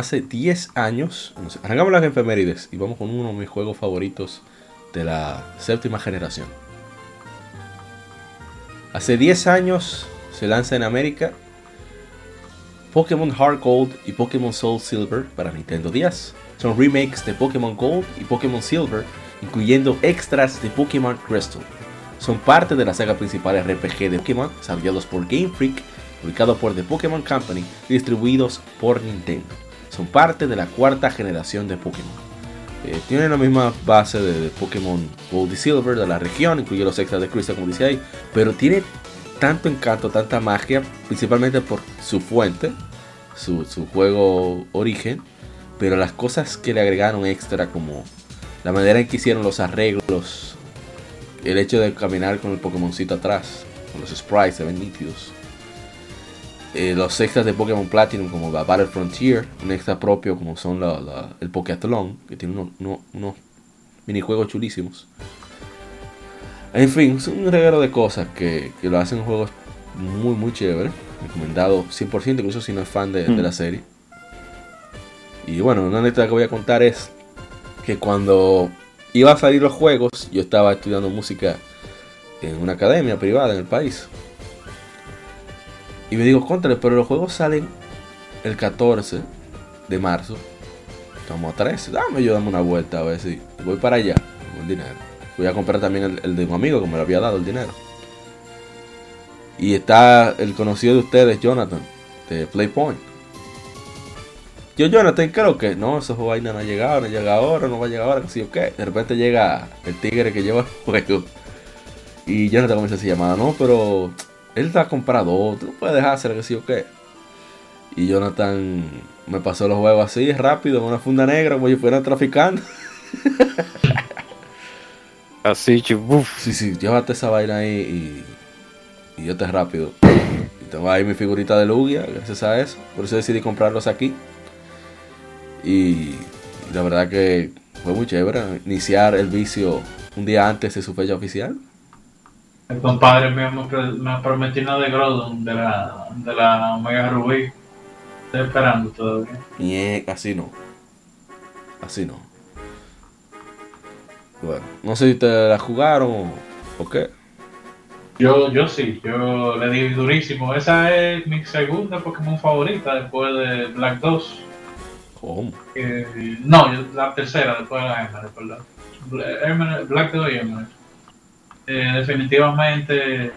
Hace 10 años, arrancamos las efemérides y vamos con uno de mis juegos favoritos de la séptima generación. Hace 10 años se lanza en América Pokémon Heart Gold y Pokémon Soul Silver para Nintendo 10. Son remakes de Pokémon Gold y Pokémon Silver, incluyendo extras de Pokémon Crystal. Son parte de la saga principal RPG de Pokémon, desarrollados por Game Freak, publicados por The Pokémon Company y distribuidos por Nintendo son parte de la cuarta generación de Pokémon. Eh, tienen la misma base de, Pokémon Gold y Silver de la región, incluye los extras de Crystal como dice ahí, pero tiene tanto encanto, tanta magia, principalmente por su fuente, su, juego origen, pero las cosas que le agregaron extra como la manera en que hicieron los arreglos, el hecho de caminar con el Pokémoncito atrás, con los sprites se ven nítidos eh, los extras de Pokémon Platinum como la Battle Frontier, un extra propio como son la, el Pokéathlon, que tiene unos, minijuegos chulísimos. En fin, es un regalo de cosas que, lo hacen juegos muy muy chévere, recomendado 100%, incluso si no es fan de, de la serie. Y bueno, una anécdota que voy a contar es que cuando iba a salir los juegos, yo estaba estudiando música en una academia privada en el país. Y me digo, contra, pero los juegos salen el 14 de marzo. Estamos a 13. Dame yo, dame una vuelta a ver si voy para allá con el dinero. Voy a comprar también el, de un amigo que me lo había dado el dinero. Y está el conocido de ustedes, Jonathan, de Playpoint. Yo, Jonathan, creo que no, esos vainas no ha llegado, no llega ahora, no va a llegar ahora, que sí o. De repente llega el tigre que lleva el juego. Y Jonathan comienza así llamada, no, pero él está comprado, tú no puedes dejar hacer que sí o qué. Y Jonathan me pasó los juegos así, rápido, en una funda negra, como si fuera traficando. así, chibuf. Sí, sí, llévate esa vaina ahí y, y yo te rápido. Y tengo ahí mi figurita de Lugia, gracias a eso. Por eso decidí comprarlos aquí. Y, y la verdad que fue muy chévere iniciar el vicio un día antes de su fecha oficial. El compadre mío me, prometió una de Groudon de la, de la Omega Rubí. Estoy esperando todavía. Y así no. Así no. Bueno, no sé si te la jugaron o, qué. Yo, yo sí, yo le di durísimo. Esa es mi segunda Pokémon favorita después de Black 2. ¿Cómo? no, la tercera después de la Emerald. Black 2 y Emerald. Eh, definitivamente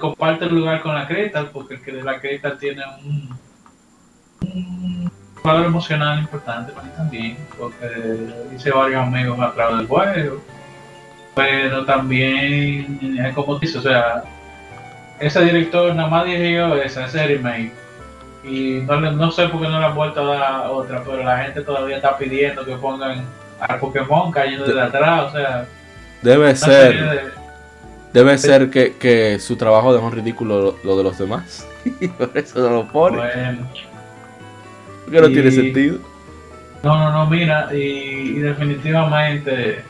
comparte el lugar con la Crystal, porque el que de la Crystal tiene un, valor emocional importante para mí también, porque hice varios amigos a través del juego. Pero también es como dice, o sea, ese director nada más dirigió esa, ese remake. Y no, no sé por qué no le han vuelto a dar otra, pero la gente todavía está pidiendo que pongan al Pokémon cayendo de atrás, o sea Debe ser. Debe ser que, que, su trabajo dejó en ridículo lo, de los demás. y por eso no lo pone. Bueno. Porque no tiene sentido. No, no, no, mira, y, definitivamente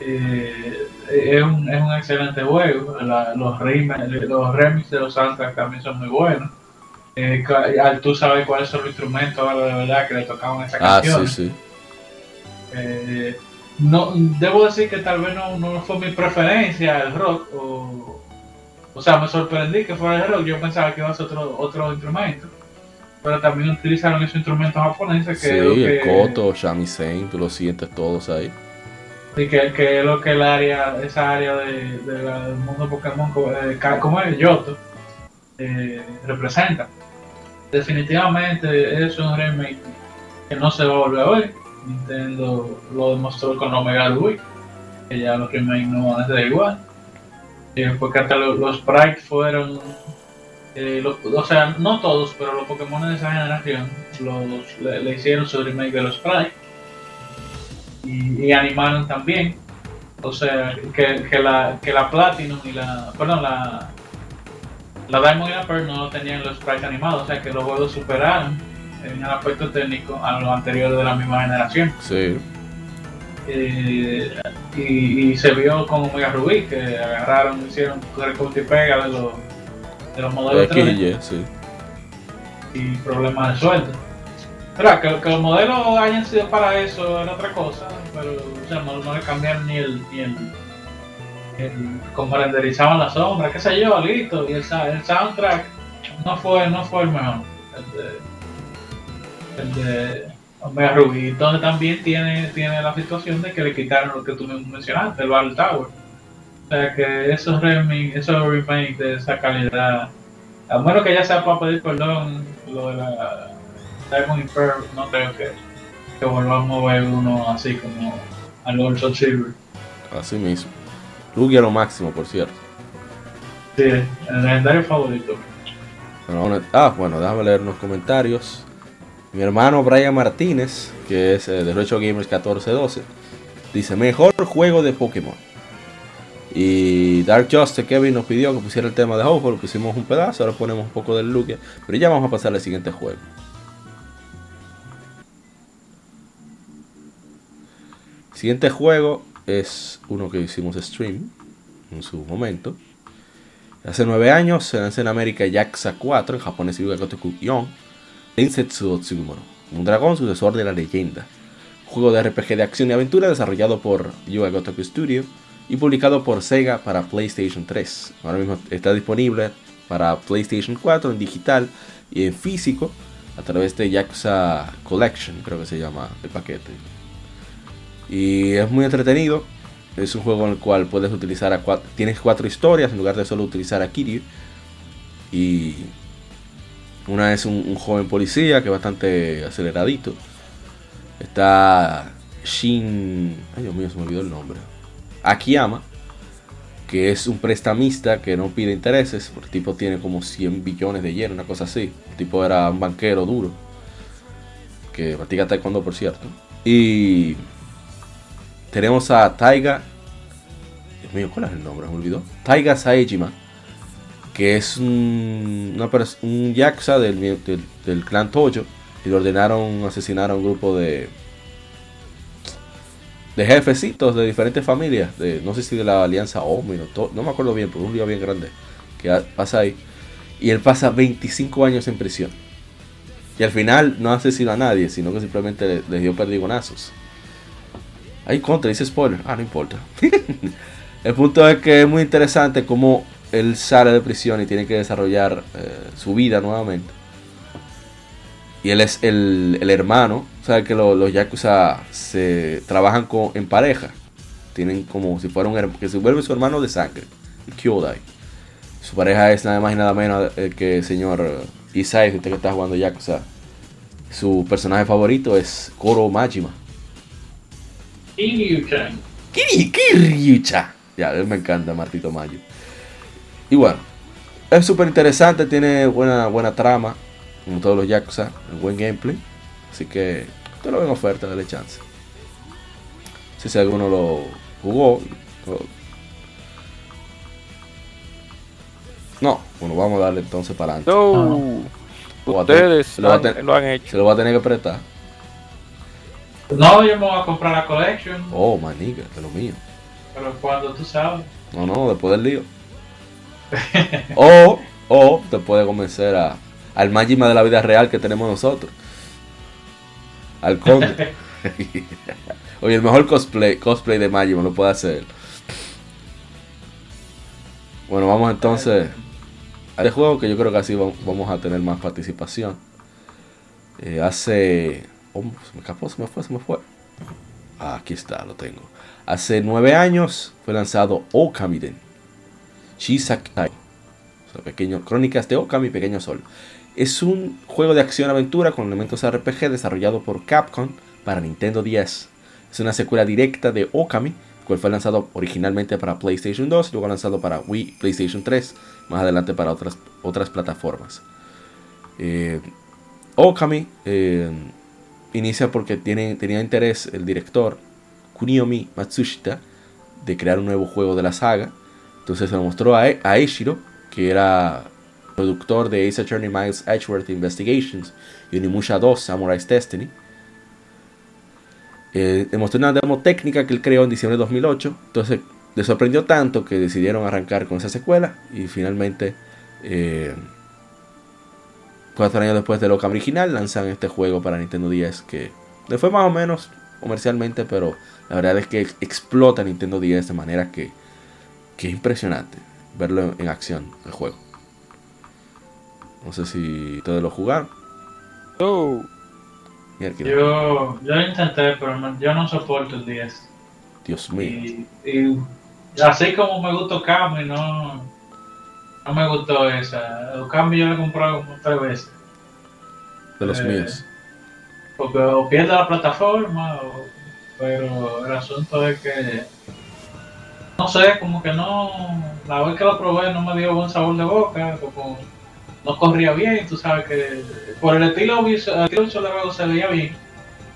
eh, es, un, es un excelente juego. los, remix, los remix de los soundtracks también son muy buenos. Eh, tú sabes cuáles son los instrumentos ahora de verdad que le tocaban esa canción. Ah, sí, sí. Eh, no debo decir que tal vez no, fue mi preferencia el rock o, o sea me sorprendí que fuera el rock yo pensaba que iba a ser otro, otro instrumento pero también utilizaron esos instrumentos japoneses que sí el koto shamisen tú lo sientes todos ahí Y que, que es lo que el área, esa área de, del mundo Pokémon, eh, como es Yoto, eh, representa. Definitivamente es un remake que no se va a volver a ver. Nintendo lo demostró con Omega Ruby, que ya los remakes no van a ser igual. Eh, porque hasta los, sprites fueron, eh, o sea, no todos, pero los Pokémon de esa generación los, le, hicieron su remake de los sprites y, animaron también. O sea, que, que, la, que la Platinum y la, perdón, la, la Diamond y la Pearl no tenían los sprites animados, o sea que los juegos superaron en el aspecto técnico a los anteriores de la misma generación. Sí. Eh, y, se vio con Omega Rubí que agarraron, hicieron recorte y pega de los, de los modelos de 3D, sí. y problemas de sueldo. Pero que, que, los modelos hayan sido para eso era otra cosa, pero o sea, no, le cambiaron ni el, ni el, el como renderizaban las sombras, qué sé yo, listo, y el, el soundtrack no fue, no fue el mejor. El de, el de Omega Ruby, donde también tiene, tiene la situación de que le quitaron lo que tú mencionaste, el Battle Tower. O sea que esos remakes, esos remakes de esa calidad, a menos que ya sea para pedir perdón, lo de la Diamond Pearl, no creo que, que volvamos a ver uno así como al Soul Silver. Así mismo. Lugia lo máximo, por cierto. Sí, el legendario favorito. ah, bueno, déjame leer unos comentarios. Mi hermano Brian Martínez, que es eh, de Retro Gamers 1412, dice: Mejor juego de Pokémon. Y Dark Justice Kevin nos pidió que pusiera el tema de Ho lo pusimos un pedazo, ahora ponemos un poco del Lugia, pero ya vamos a pasar al siguiente juego. siguiente juego es uno que hicimos stream en su momento. Hace nueve años se lanzó en América Yakuza 4, en japonés Yuga Gotoku Yon Densetsu Tsugumoro, un dragón sucesor de la leyenda. Juego de RPG de acción y aventura desarrollado por Yuga Gotoku Studio y publicado por Sega para PlayStation 3. Ahora mismo está disponible para PlayStation 4 en digital y en físico a través de Yakuza Collection, creo que se llama el paquete. Y es muy entretenido. Es un juego en el cual puedes utilizar a cuatro, tienes cuatro historias en lugar de solo utilizar a Kiryu. Y una es un, joven policía que es bastante aceleradito. Está Shin. Ay, Dios mío, se me olvidó el nombre. Akiyama, que es un prestamista que no pide intereses. El tipo tiene como 100 billones de yen, una cosa así. El tipo era un banquero duro. Que practica taekwondo, por cierto. Y tenemos a Taiga. Dios mío, ¿cuál es el nombre? Me olvidó. Taiga Saejima que es un, un yakuza del, del, clan Toyo y le ordenaron asesinar a un grupo de de jefecitos de diferentes familias, de, no sé si de la alianza Omi, no, no me acuerdo bien, pero un lío bien grande que pasa ahí. Y él pasa 25 años en prisión. Y al final no asesinó a nadie, sino que simplemente le, dio perdigonazos. Hay contra, dice spoiler. Ah, no importa. el punto es que es muy interesante cómo él sale de prisión y tiene que desarrollar eh, su vida nuevamente. Y él es el, hermano, o sea que los, Yakuza se trabajan con, en pareja. Tienen como si fuera un que se vuelve su hermano de sangre, Kyodai. Su pareja es nada más y nada menos eh, que el señor Isai, este que está jugando Yakuza. Su personaje favorito es Koro Majima. Kiryucha. Kiryucha. Ya, él me encanta, Martito Mayo. Y bueno, es súper interesante, tiene buena, buena trama, como todos los Yakuza, un buen gameplay. Así que te lo ven oferta, dale chance. Si alguno lo jugó. No, bueno, vamos a darle entonces para adelante. No, ustedes lo, han, hecho. Se lo va a tener que prestar. No, yo me voy a comprar la collection. Oh, maniga, de lo mío. Pero cuando tú sabes. No, no, después del lío. o, o te puede convencer a, al Majima de la vida real que tenemos nosotros. Al conde. Oye, el mejor cosplay, cosplay de Majima lo puede hacer. Bueno, vamos entonces a este juego que yo creo que así vamos a tener más participación. Eh, hace... Oh, se me escapó, se me fue, se me fue. Ah, aquí está, lo tengo. Hace nueve años fue lanzado Okamiden. Shisakai. O pequeño, Crónicas de Okami, Pequeño Sol. Es un juego de acción-aventura con elementos RPG desarrollado por Capcom para Nintendo 10. Es una secuela directa de Okami, cual fue lanzado originalmente para PlayStation 2 y luego lanzado para Wii, PlayStation 3, más adelante para otras, otras plataformas. Eh, Okami eh, inicia porque tiene, tenía interés el director Kuniomi Matsushita de crear un nuevo juego de la saga. Entonces se lo mostró a, e, que era productor de Ace Attorney Miles Edgeworth Investigations y Unimusha 2 Samurai's Destiny. Eh, demostró una demo técnica que él creó en diciembre de 2008. Entonces le sorprendió tanto que decidieron arrancar con esa secuela y finalmente, eh, cuatro años después del Okami original, lanzan este juego para Nintendo 10 que le fue más o menos comercialmente, pero la verdad es que explota Nintendo 10 de manera que, que es impresionante verlo en acción el juego. No sé si ustedes lo jugaron. Oh. Yo, yo intenté, pero yo no soporto el 10. Dios mío. Y, así como me gustó Kami, no, no me gustó esa. El Kami yo lo he comprado como tres veces. De los eh, míos. Porque o pierde la plataforma, pero el asunto es que no sé, como que no, la vez que lo probé no me dio buen sabor de boca, como no corría bien, tú sabes que por el estilo visual, el estilo se veía bien,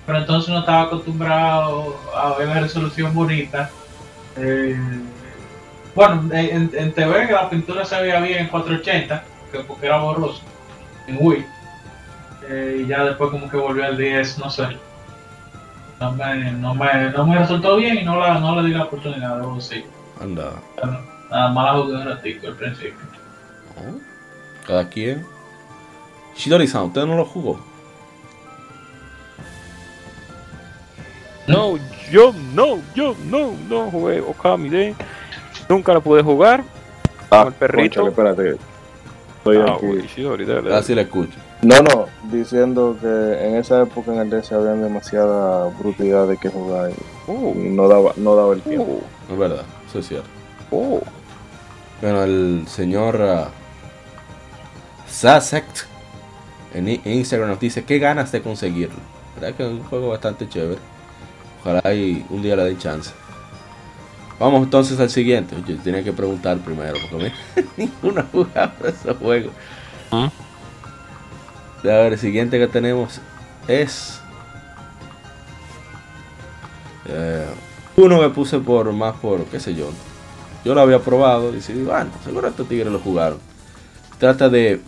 pero entonces no estaba acostumbrado a ver la resolución bonita. Eh, bueno, en, en, TV la pintura se veía bien en 480, porque era borroso, en Wii. Eh, y ya después como que volvió al 10, no sé. No me, no me, no me resultó bien y no, la, no le di la oportunidad, de sí. Anda. Nada más la jugué un ratito al principio. Oh cada quien. Shidori-san, ¿usted no lo jugó? No, yo no, yo no, no jugué Okami de. Nunca lo pude jugar. Ah, el perrito. espérate. Estoy ah, aquí. Shidori, dale, Así le escucho. No, no, diciendo que en esa época en el DS había demasiada brutalidad de que jugar y oh. no, daba, no daba el tiempo. Oh. Es verdad, eso es cierto. Oh. Bueno, el señor uh, Sasect en Instagram nos dice qué ganas de conseguirlo. ¿Verdad que es un juego bastante chévere? Ojalá y un día le den chance. Vamos entonces al siguiente. Yo tenía que preguntar primero porque ninguno ha jugado ese juego. ¿Ah? A ver, el siguiente que tenemos es eh, uno que puse por más por qué sé yo. Yo lo había probado y decidí, bueno, seguro estos tigres lo jugaron. Trata de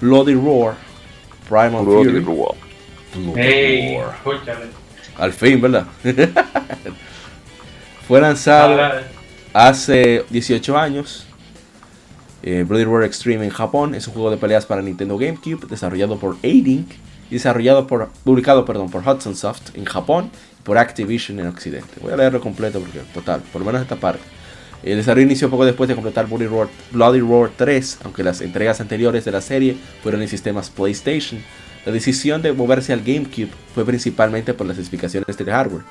Bloody Roar, Primal Fury. Roar. hey, Al fin, ¿verdad? Fue lanzado hace 18 años. Eh, Bloody Roar Extreme en Japón es un juego de peleas para Nintendo GameCube desarrollado por A-Link y desarrollado por, publicado perdón, por Hudson Soft en Japón y por Activision en Occidente. Voy a leerlo completo porque, total, por lo menos esta parte. El desarrollo inició poco después de completar Bloody Roar, Bloody Roar 3, aunque las entregas anteriores de la serie fueron en sistemas PlayStation. La decisión de moverse al GameCube fue principalmente por las especificaciones del hardware.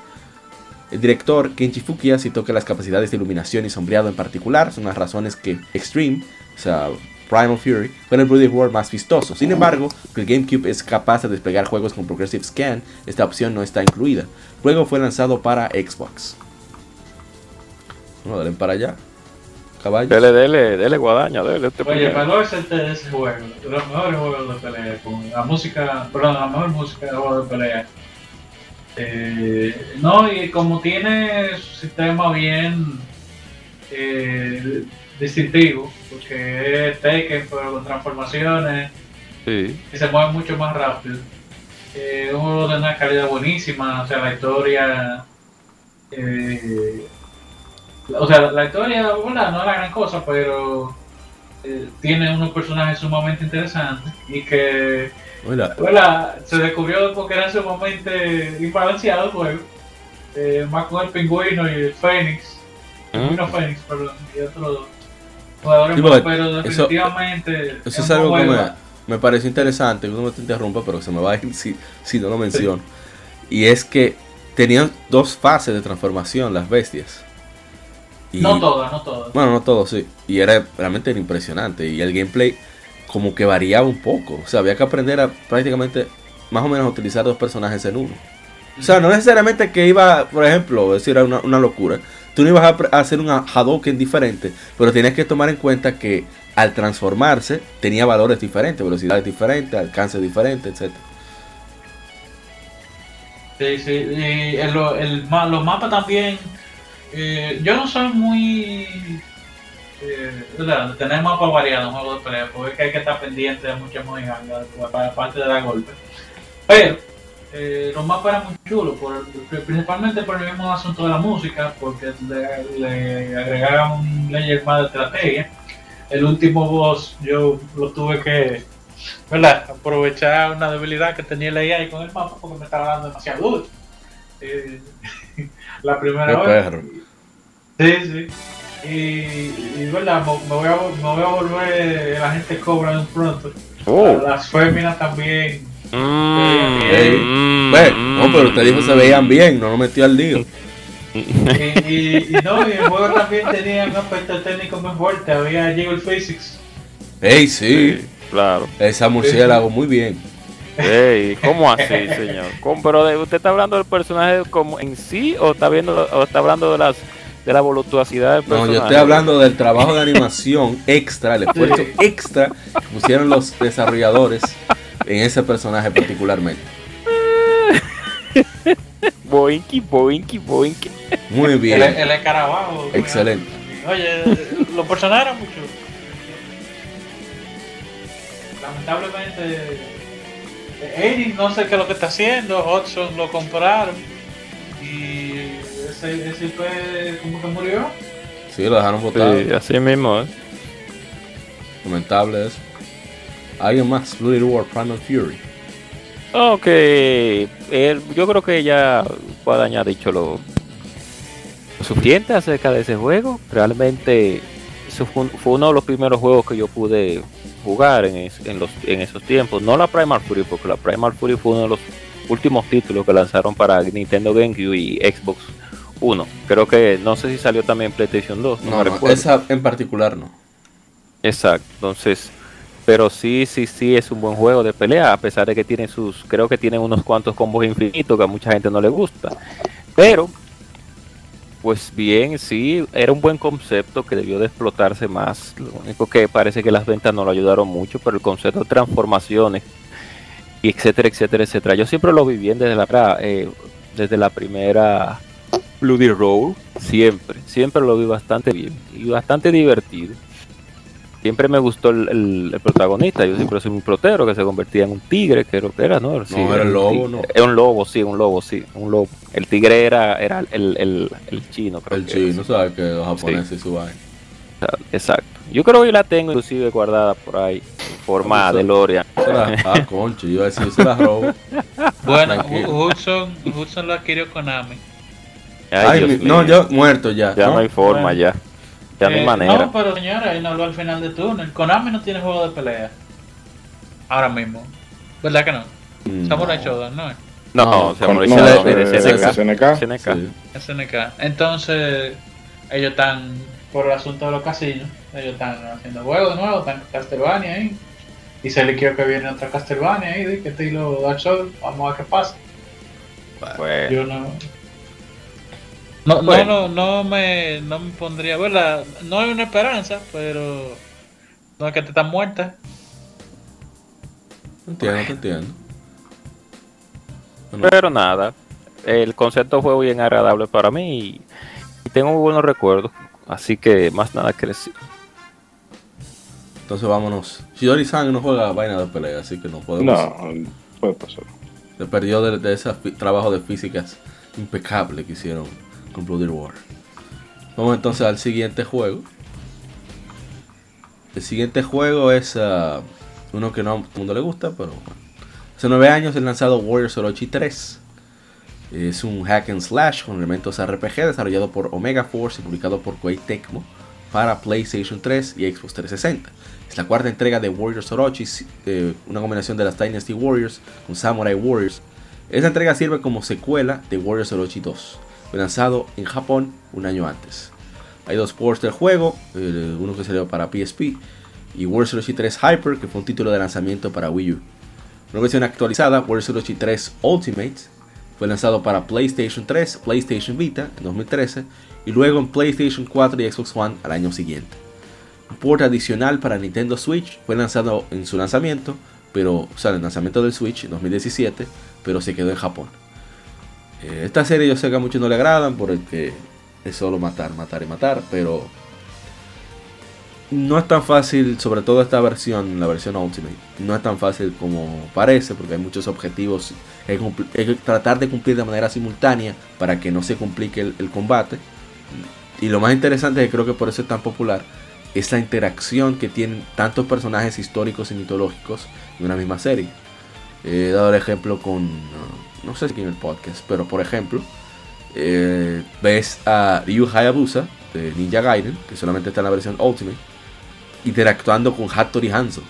El director Kenji Fukiya citó que las capacidades de iluminación y sombreado en particular son las razones que Extreme, o sea, Primal Fury, fue el Bloody Roar más vistoso. Sin embargo, que el GameCube es capaz de desplegar juegos con Progressive Scan, esta opción no está incluida. Luego fue lanzado para Xbox. No, dale para allá. Caballo. Dele, dele, dele guadaña, dele. Este Oye, para no ese, ese juego, los mejores juegos de pelea, con la música, perdón, la mejor música de juegos de pelea. Eh, no, y como tiene su sistema bien eh, distintivo, porque es Tekken, pero con transformaciones, sí. y se mueve mucho más rápido. Eh, un juego de una calidad buenísima, o sea, la historia. Eh, o sea, la historia, bueno, no es la gran cosa, pero eh, tiene unos personajes sumamente interesantes y que se descubrió porque era sumamente imbalanceado el juego. Eh, más con el pingüino y el Fénix. El ah. pingüino Fénix, perdón, y jugadores pero definitivamente. Eso, es, algo que me, me pareció interesante, no me te interrumpa, pero se me va a ir si, si no lo menciono. Y es que tenían dos fases de transformación las bestias. no todas, no todas. Bueno, no todas, sí. Y era realmente impresionante. Y el gameplay como que variaba un poco. O sea, había que aprender a prácticamente más o menos utilizar dos personajes en uno. O sea, no necesariamente que iba, por ejemplo, decir una, una locura. Tú no ibas a, hacer un Hadouken diferente, pero tienes que tomar en cuenta que al transformarse tenía valores diferentes, velocidades diferentes, alcances diferentes, etc. Sí, sí, y los mapas también. Eh, yo no soy muy. Eh, tener mapas variados en juegos de pelea, porque hay que estar pendiente de muchas modificaciones, aparte de dar golpes. Pero eh, los mapas eran muy chulos, principalmente por el mismo asunto de la música, porque le, le agregaron un layer más de estrategia. El último boss yo lo tuve que ¿verdad? aprovechar una debilidad que tenía la AI con el mapa porque me estaba dando demasiado duro. Eh, la primera vez. Sí, sí. Y, y ¿verdad? Me, voy a, me voy a volver la gente cobra de pronto. Oh. Las féminas también Mm, no, pero usted dijo que se veían bien, no lo metió al lío. y, y, no, y el juego también tenía un aspecto técnico muy fuerte, había Jiggle Physics. Ey, sí, claro. Esa murciélago muy bien. Ey, ¿cómo así, señor? pero usted está hablando del personaje como en sí o está viendo o está hablando de las de la voluptuosidad del personaje? No, yo estoy hablando del trabajo de animación extra, el esfuerzo extra que pusieron los desarrolladores en ese personaje particularmente. boinky, boinky, boinky. Muy bien. El, el escarabajo. Excelente. Oye, los personajes eran muchos. Lamentablemente, Eddie no sé qué es lo que está haciendo, Hudson lo compraron y ese, ese fue como que murió. Sí, lo dejaron botado. Sí, así mismo, ¿eh? Lamentable eso. ¿Alguien más? Bloody War, Primal Fury. Ok, yo creo que ya Guadaña ha dicho lo, suficiente acerca de ese juego. Realmente eso fue, uno de los primeros juegos que yo pude jugar en, los, en esos tiempos. No la Primal Fury, porque la Primal Fury fue uno de los últimos títulos que lanzaron para Nintendo GameCube y Xbox One. Creo que no sé si salió también PlayStation 2. No, no, esa en particular no. Exacto, entonces pero sí, sí, sí es un buen juego de pelea, a pesar de que tiene sus, creo que tiene unos cuantos combos infinitos que a mucha gente no le gusta. Pero, pues bien, sí, era un buen concepto que debió de explotarse más. Lo único que parece que las ventas no lo ayudaron mucho, pero el concepto de transformaciones, y etcétera, etcétera, etcétera. Yo siempre lo vi bien desde la, eh, desde la primera Bloody Roll, siempre, siempre lo vi bastante bien y bastante divertido siempre me gustó el, protagonista. Yo siempre soy un protero que se convertía en un tigre, creo que era, ¿no? no, era el lobo, ¿no? Era un lobo, sí, un lobo, sí, un lobo. El tigre era, era el, el, el chino, creo El chino, ¿sabes? Que los japoneses sí. su Exacto. Yo creo que la tengo inclusive guardada por ahí, en forma de Loria. Ah, concho, yo iba a decir, se la robo. Bueno, Hudson, Hudson lo adquirió Konami. Ay, Ay no, yo muerto ya. Ya no, hay forma, ya. Eh, no, pero señora, él no habló al final de turno. Konami no tiene juego de pelea. Ahora mismo. ¿Verdad que no? Mm. Samurai Shodown, ¿no? No, no Samurai es SNK. SNK. SNK. Entonces, ellos están, por el asunto de los casinos, ellos están haciendo juegos nuevos, están en Castlevania ahí. Y se le quiere que viene otra Castlevania ahí, de que estilo Dark Souls. Vamos a ver qué pasa. Pues, Yo no. No, no, no, no, me, no me pondría, ¿verdad? No hay una esperanza, pero no es que te están muerta. Entiendo, te entiendo. Pero nada, el concepto fue bien agradable para mí y, tengo buenos recuerdos, así que más nada que decir. Entonces vámonos. Shidori-san no juega vaina de pelea, así que no podemos. No, puede pasar. Se perdió de, de ese trabajo de físicas impecable que hicieron con Bloody War. Vamos entonces al siguiente juego. El siguiente juego es uh, uno que no a todo el mundo le gusta, pero. Hace nueve años el lanzado Warriors Orochi 3. Es un hack and slash con elementos RPG desarrollado por Omega Force y publicado por Koei Tecmo para PlayStation 3 y Xbox 360. Es la cuarta entrega de Warriors Orochi, eh, una combinación de las Dynasty Warriors con Samurai Warriors Esta entrega sirve como secuela de Warriors Orochi 2, fue lanzado en Japón un año antes. Hay dos ports del juego, uno que salió para PSP y Warriors Orochi 3 Hyper, que fue un título de lanzamiento para Wii U. Una versión actualizada, Warriors Orochi 3 Ultimate, fue lanzado para PlayStation 3, PlayStation Vita en 2013 y luego en PlayStation 4 y Xbox One al año siguiente. Un port adicional para Nintendo Switch fue lanzado en su lanzamiento, pero, o sea, el lanzamiento del Switch en 2017, pero se quedó en Japón. Eh, esta serie yo sé que a muchos no le agradan porque es solo matar, matar y matar, pero no es tan fácil, sobre todo esta versión, la versión Ultimate, no es tan fácil como parece, porque hay muchos objetivos. Tratar de cumplir de manera simultánea para que no se complique el, combate. Y lo más interesante, que creo que por eso es tan popular, es la interacción que tienen tantos personajes históricos y mitológicos en una misma serie. He dado el ejemplo con, no, sé si en el podcast, pero por ejemplo, eh, ves a Ryu Hayabusa de Ninja Gaiden, que solamente está en la versión Ultimate interactuando con Hattori Hanzo.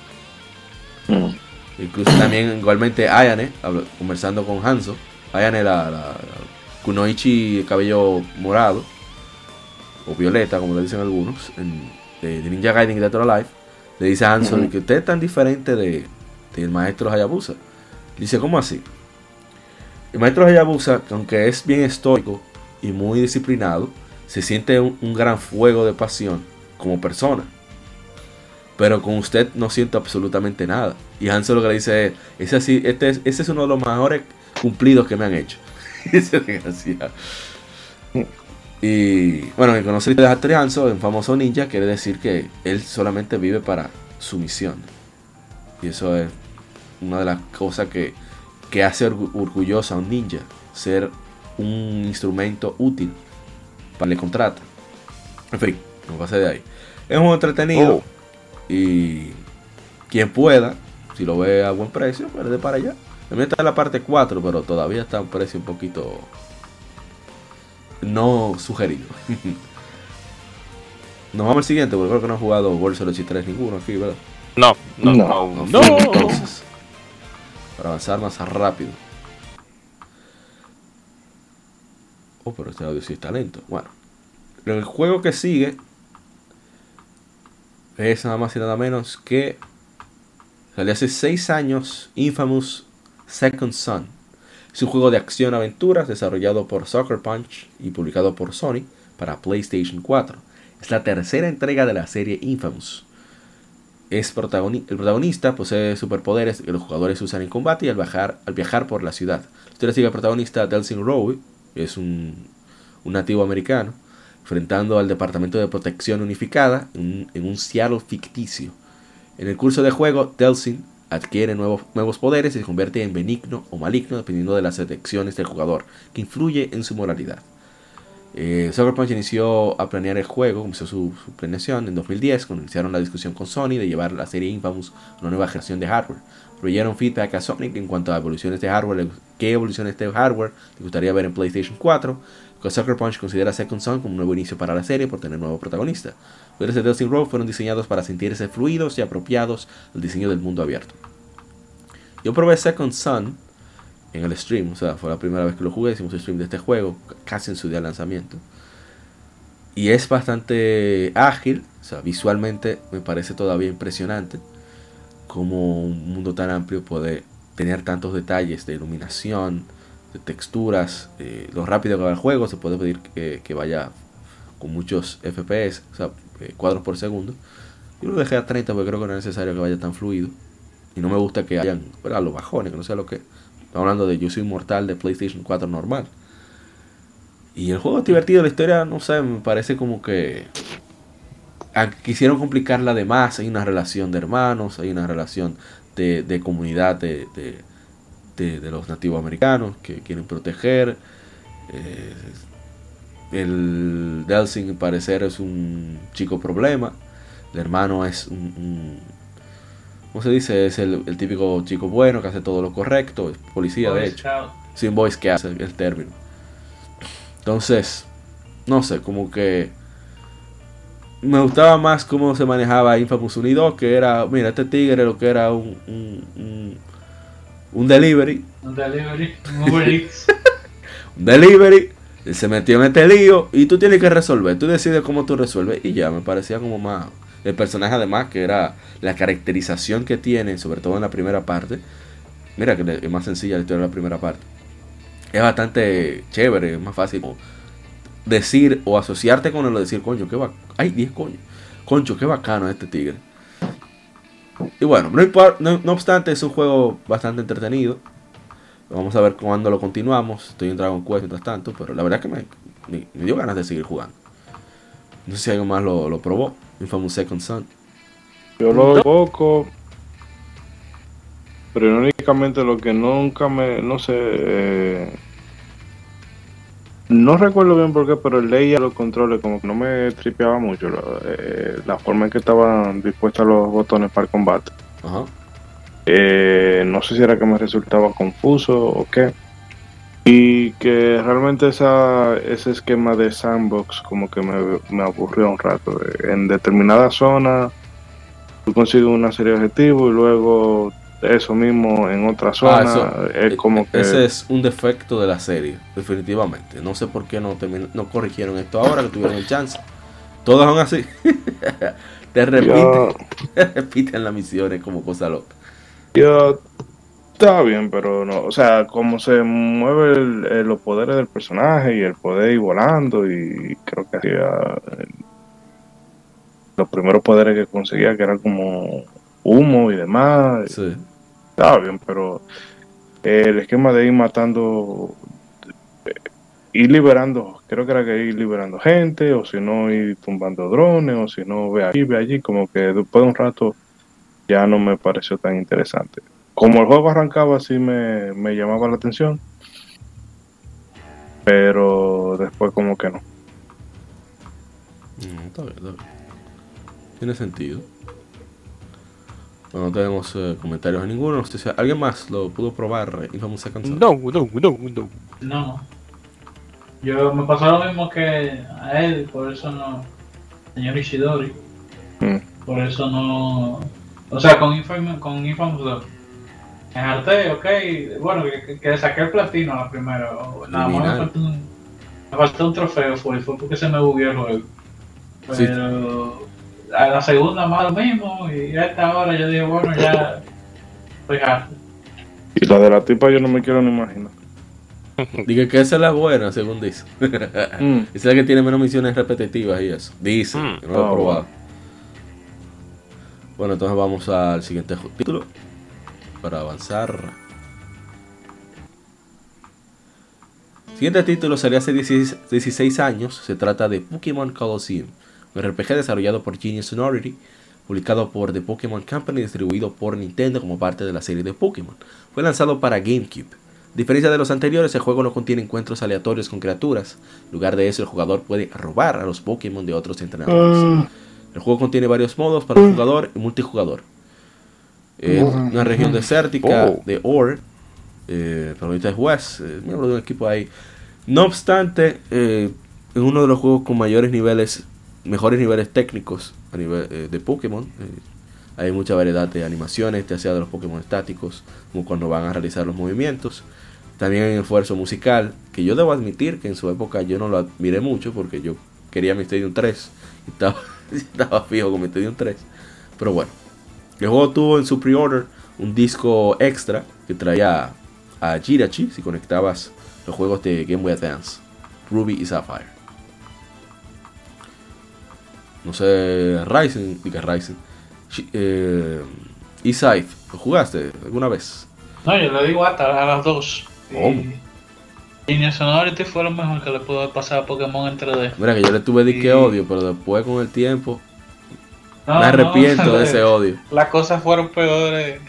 Mm. Incluso también igualmente Ayane, conversando con Hanzo. Ayane, la, la, Kunoichi cabello morado, o violeta, como le dicen algunos, en, de, Ninja Gaiden y Dead or Alive, le dice a Hanzo que usted es tan diferente de, del maestro Hayabusa. Dice, ¿cómo así? El maestro Hayabusa, aunque es bien estoico y muy disciplinado, se siente un gran fuego de pasión como persona. Pero con usted no siento absolutamente nada. Y Hanzo lo que le dice es, ese, este es, ese es uno de los mejores cumplidos que me han hecho. Y bueno, el conocer de Hattori Hanzo, un famoso ninja, quiere decir que él solamente vive para su misión. Y eso es una de las cosas que, que hace orgullosa a un ninja. Ser un instrumento útil para el contrato. En fin, no pase de ahí. Es un entretenido. Oh. Y quien pueda, si lo ve a buen precio, pues de para allá. También está en la parte 4, pero todavía está a un precio un poquito no sugerido. Nos vamos al siguiente, porque creo que no he jugado World 3 ninguno aquí, ¿verdad? No, no, no. no, Entonces, para avanzar más rápido. Oh, pero este audio sí está lento. Bueno, el juego que sigue es nada más y nada menos que salió hace 6 años Infamous Second Son. Es un juego de acción-aventuras desarrollado por Soccer Punch y publicado por Sony para PlayStation 4. Es la tercera entrega de la serie Infamous. Es el protagonista posee superpoderes que los jugadores usan en combate y al viajar, al viajar por la ciudad. La historia sigue al protagonista Delsin Rowe, es un, un nativo americano, enfrentando al Departamento de Protección Unificada en, un Seattle ficticio. En el curso de juego, Delsin adquiere nuevos, nuevos poderes y se convierte en benigno o maligno dependiendo de las elecciones del jugador, que influye en su moralidad. Eh, Sucker Punch inició a planear el juego, comenzó su, planeación en 2010, cuando iniciaron la discusión con Sony de llevar la serie Infamous a una nueva generación de hardware. Proyeron feedback a Sonic en cuanto a evoluciones de hardware, qué evoluciones de hardware le gustaría ver en PlayStation 4, Sucker Punch considera Second Son como un nuevo inicio para la serie por tener nuevo protagonista. Los de Dustin Road fueron diseñados para sentirse fluidos y apropiados al diseño del mundo abierto. Yo probé Second Son en el stream, o sea, fue la primera vez que lo jugué, hicimos el stream de este juego, casi en su día de lanzamiento. Y es bastante ágil, o sea, visualmente me parece todavía impresionante como un mundo tan amplio puede tener tantos detalles de iluminación, de texturas, eh, lo rápido que va el juego, se puede pedir que, vaya con muchos FPS, o sea, eh, cuadros por segundo. Yo lo dejé a 30 porque creo que no es necesario que vaya tan fluido. Y no me gusta que hayan a los bajones, que no sea lo que. Estamos hablando de Yo soy inmortal de PlayStation 4 normal. Y el juego es divertido, la historia, no sé, me parece como que. Quisieron complicarla de más. Hay una relación de hermanos, hay una relación de, de comunidad, de, de, los nativos americanos que quieren proteger. Eh, el Delsing, al parecer, es un chico problema. El hermano es un, ¿cómo se dice? Es el, típico chico bueno que hace todo lo correcto, es policía de hecho. Sin voice que hace el término. Entonces, no sé, como que me gustaba más cómo se manejaba Infamous Unido, que era, mira, este tigre lo que era un, un delivery. Un delivery, un Eats. un delivery. Él se metió en este lío y tú tienes que resolver. Tú decides cómo tú resuelves. Y ya, me parecía como más. El personaje, además, que era la caracterización que tiene, sobre todo en la primera parte. Mira que es más sencilla la historia de la primera parte. Es bastante chévere, es más fácil decir o asociarte con él o decir, coño, qué bacano. Ay, 10 coño. Concho, qué bacano este tigre. Y bueno, no, obstante, es un juego bastante entretenido. Vamos a ver cuándo lo continuamos. Estoy en Dragon Quest mientras tanto, pero la verdad es que me, dio ganas de seguir jugando. No sé si alguien más lo probó. Infamous Second Son. Yo lo poco. Pero únicamente lo que nunca me. No sé. Eh, no recuerdo bien por qué, pero leía los controles como que no me tripeaba mucho eh, la forma en que estaban dispuestos los botones para el combate. Eh, no sé si era que me resultaba confuso o qué. Y que realmente esa, ese esquema de sandbox como que me, me aburrió un rato. En determinada zona tú consigues una serie de objetivos y luego eso mismo en otra ah, zona. es como que... Ese es un defecto de la serie, definitivamente. No sé por qué no, no corrigieron esto ahora que tuvieron el chance. Todos son así. Te repiten, repiten las misiones como cosa loca. Yo, está bien, pero no. O sea, como se mueve los poderes del personaje y el poder ir volando, y creo que hacía. los primeros poderes que conseguía, que eran como humo y demás. Sí estaba bien, pero el esquema de ir matando, eh, ir liberando, creo que era que ir liberando gente, o si no ir tumbando drones, o si no ve aquí, ve allí, como que después de un rato ya no me pareció tan interesante. Como el juego arrancaba, sí me, me llamaba la atención, pero después como que no. Mm, Tiene sentido. Bueno, no tenemos eh, comentarios a ninguno. No sé ¿Alguien más lo pudo probar y vamos a cansar? No, no, no, no. No. Yo me pasó lo mismo que a él, por eso no. Señor Ishidori. Mm. Por eso no. O sea, con Infamous, con Infamous 2. Me harté, ok. Bueno, que, que, saqué el platino la primera. Nada más me faltó, un, me faltó un trofeo, fue, fue porque se me bugueó el juego. Pero a la segunda más lo mismo y a esta hora yo digo, bueno, ya estoy harto. Y la de la tipa yo no me quiero ni imaginar. Dice que esa es la buena, según dice. mm. es la que tiene menos misiones repetitivas y eso. Dice, mm. no lo he ah, probado. Bueno, entonces vamos al siguiente título para avanzar. Siguiente título salió hace 16 años. Se trata de Pokémon Colosseum un RPG desarrollado por Genius Sonority, publicado por The Pokémon Company y distribuido por Nintendo como parte de la serie de Pokémon. Fue lanzado para GameCube. A diferencia de los anteriores, el juego no contiene encuentros aleatorios con criaturas. En lugar de eso, el jugador puede robar a los Pokémon de otros entrenadores. Ah. El juego contiene varios modos para jugador y multijugador. Una región desértica oh. de Ore, eh, provincia de West, eh, miembro de un equipo ahí. No obstante, eh, en uno de los juegos con mayores niveles mejores niveles técnicos a nivel eh, de Pokémon. Eh, hay mucha variedad de animaciones, ya sea de los Pokémon estáticos, como cuando van a realizar los movimientos. También hay un esfuerzo musical, que yo debo admitir que en su época yo no lo admiré mucho, porque yo quería mi Stadium 3, y estaba, estaba fijo con mi Stadium 3. Pero bueno, el juego tuvo en su pre-order un disco extra que traía a Jirachi si conectabas los juegos de Game Boy Advance, Ruby y Sapphire no sé, Ryzen, diga Ryzen, eh, E-Scythe, ¿lo jugaste alguna vez? No, yo le digo hasta a las dos. ¿Cómo? Y Sonority fue lo mejor que le pudo pasar a Pokémon en 3D. Mira que yo le tuve de que odio, pero después con el tiempo me arrepiento de ese odio. Las cosas fueron peores.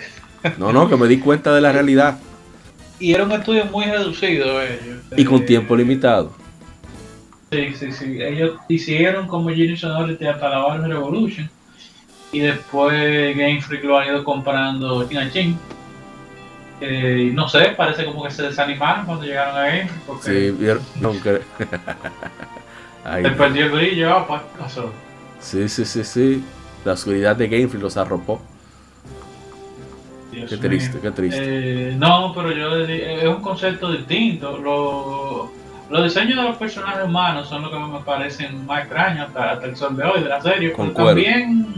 no, no, que me di cuenta de la realidad. Y era un estudio muy reducido ellos. Y con tiempo limitado. Sí, sí, sí. Ellos hicieron como Genius Sonority hasta la Barbie Revolution. Y después Game Freak lo ha ido comparando China Chin. Eh, no sé, parece como que se desanimaron cuando llegaron a Game Freak. Porque sí, vieron. No, que... Se perdió el brillo, ah, pues, pasó. Sí, sí, sí, sí. La oscuridad de Game Freak los arropó. qué triste, qué triste. Eh, no, pero yo es un concepto distinto. los diseños de los personajes humanos son los que me parecen más extraños hasta, el sol de hoy de la serie. Pero también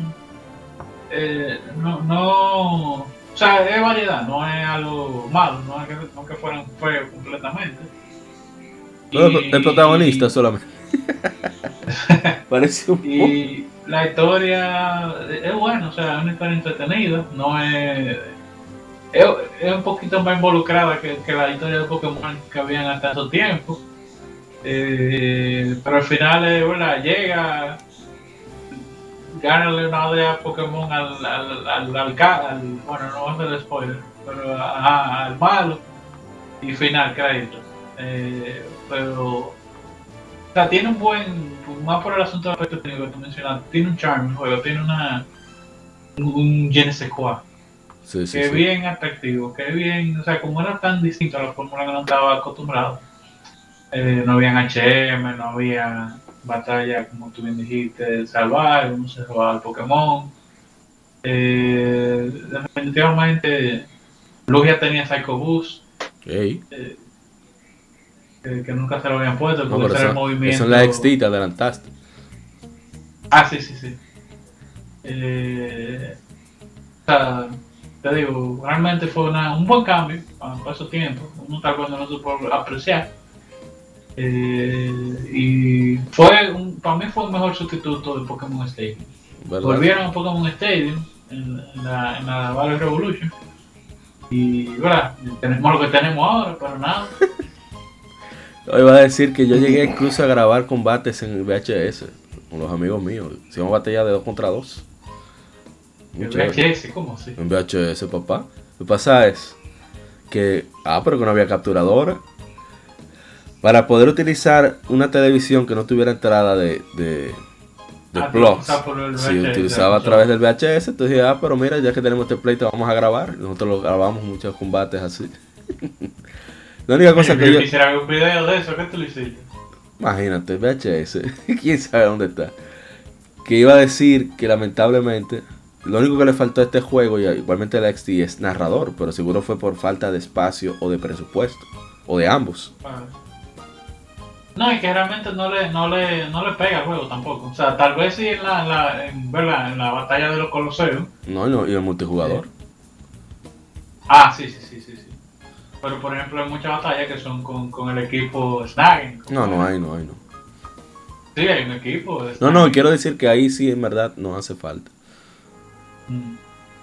eh, no, no, o sea, es variedad, no es algo malo, no es que, no que fueran feos completamente. el protagonista solamente. Parece un Y la historia es buena, o sea, es una historia entretenida, no es es, un poquito más involucrada que, la historia de Pokémon que habían hasta esos tiempos. Eh, pero al final, eh, bueno, llega, gánale una aldea Pokémon al, al, al, al, bueno, no va a ser spoiler, pero al malo, y final, crédito. Eh, pero, sea, tiene un buen, más por el asunto de aspecto técnico que tú mencionaste, tiene un charm el juego, tiene una, un, un que bien atractivo, que bien, o sea, como era tan distinto a la fórmula que no estaba acostumbrado, eh, no había HM, no había batalla, como tú bien dijiste, salvar, cómo se jugaba el Pokémon. Eh, definitivamente, Lugia tenía Psycho Boost. Eh, que, nunca se lo habían puesto, porque no, el movimiento. Eso es la XT, te adelantaste. Ah, sí, sí, sí. Eh, o sea, te digo, realmente fue un buen cambio para, esos tiempos, uno tal vez no lo supo apreciar. Eh, y fue un, para mí fue el mejor sustituto de Pokémon Stadium. Volvieron a Pokémon Stadium en, la, en la Battle Revolution. Y bueno, tenemos lo que tenemos ahora, pero nada. Hoy iba a decir que yo llegué incluso a grabar combates en VHS con los amigos míos. Hicimos batalla de 2 contra 2. ¿En VHS? ¿Cómo así? En VHS, papá. Lo que pasa es que. Ah, pero que no había capturadora. Para poder utilizar una televisión que no tuviera entrada de, de, de ah, si utilizaba a través del VHS, entonces dije, ah, pero mira, ya que tenemos este pleito, vamos a grabar. Nosotros lo grabamos muchos combates así. La única cosa que yo. Quisiera un video de eso, ¿qué tú lo hiciste? Imagínate, VHS, quién sabe dónde está. Que iba a decir que lamentablemente lo único que le faltó a este juego, y igualmente la XT, es narrador, pero seguro fue por falta de espacio o de presupuesto, o de ambos. No, y que realmente no le, no le, no le pega al juego tampoco. O sea, tal vez sí en la, la en, en la batalla de los Coloseos. No, no, y el multijugador. Ah, sí, sí, sí, sí, sí. Pero por ejemplo hay muchas batallas que son con, con el equipo Snagging. No, no hay, no hay, no. Sí, hay un equipo. No, no, quiero decir que ahí sí en verdad no hace falta. Mm.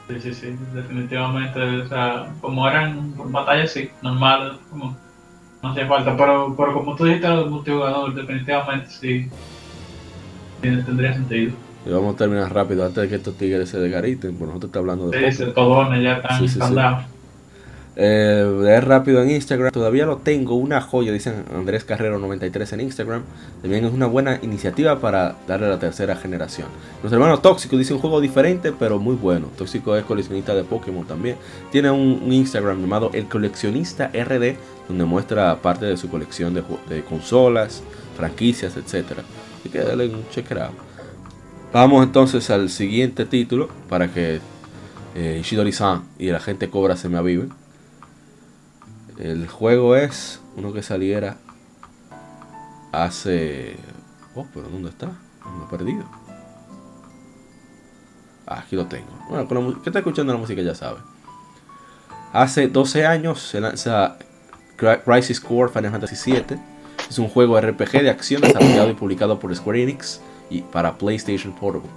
Sí, sí, sí, definitivamente. O sea, como eran batallas, sí, normal, como no hacía falta. Pero, pero como tú dijiste, el multijugador, definitivamente sí, tendría sentido. Y vamos a terminar rápido antes de que estos tigres se desgariten, porque nosotros estamos hablando de. Sí, todones ya están sí, eh, rápido en Instagram. Todavía lo tengo, una joya, dicen Andrés Carrero 93 en Instagram. También es una buena iniciativa para darle a la tercera generación. Los hermanos Tóxico dice un juego diferente, pero muy bueno. Tóxico es coleccionista de Pokémon también. Tiene un, Instagram llamado El Coleccionista RD, donde muestra parte de su colección de, consolas, franquicias, etc. Así que dale un check Vamos entonces al siguiente título para que eh, Ishidori-san y la gente Cobra se me aviven. El juego es uno que saliera hace... Oh, pero ¿dónde está? Me he perdido. Ah, aquí lo tengo. Bueno, con la, que está escuchando la música ya sabe. Hace 12 años se lanza Crisis Core Final Fantasy VII. Es un juego RPG de acción desarrollado y publicado por Square Enix y para PlayStation Portable.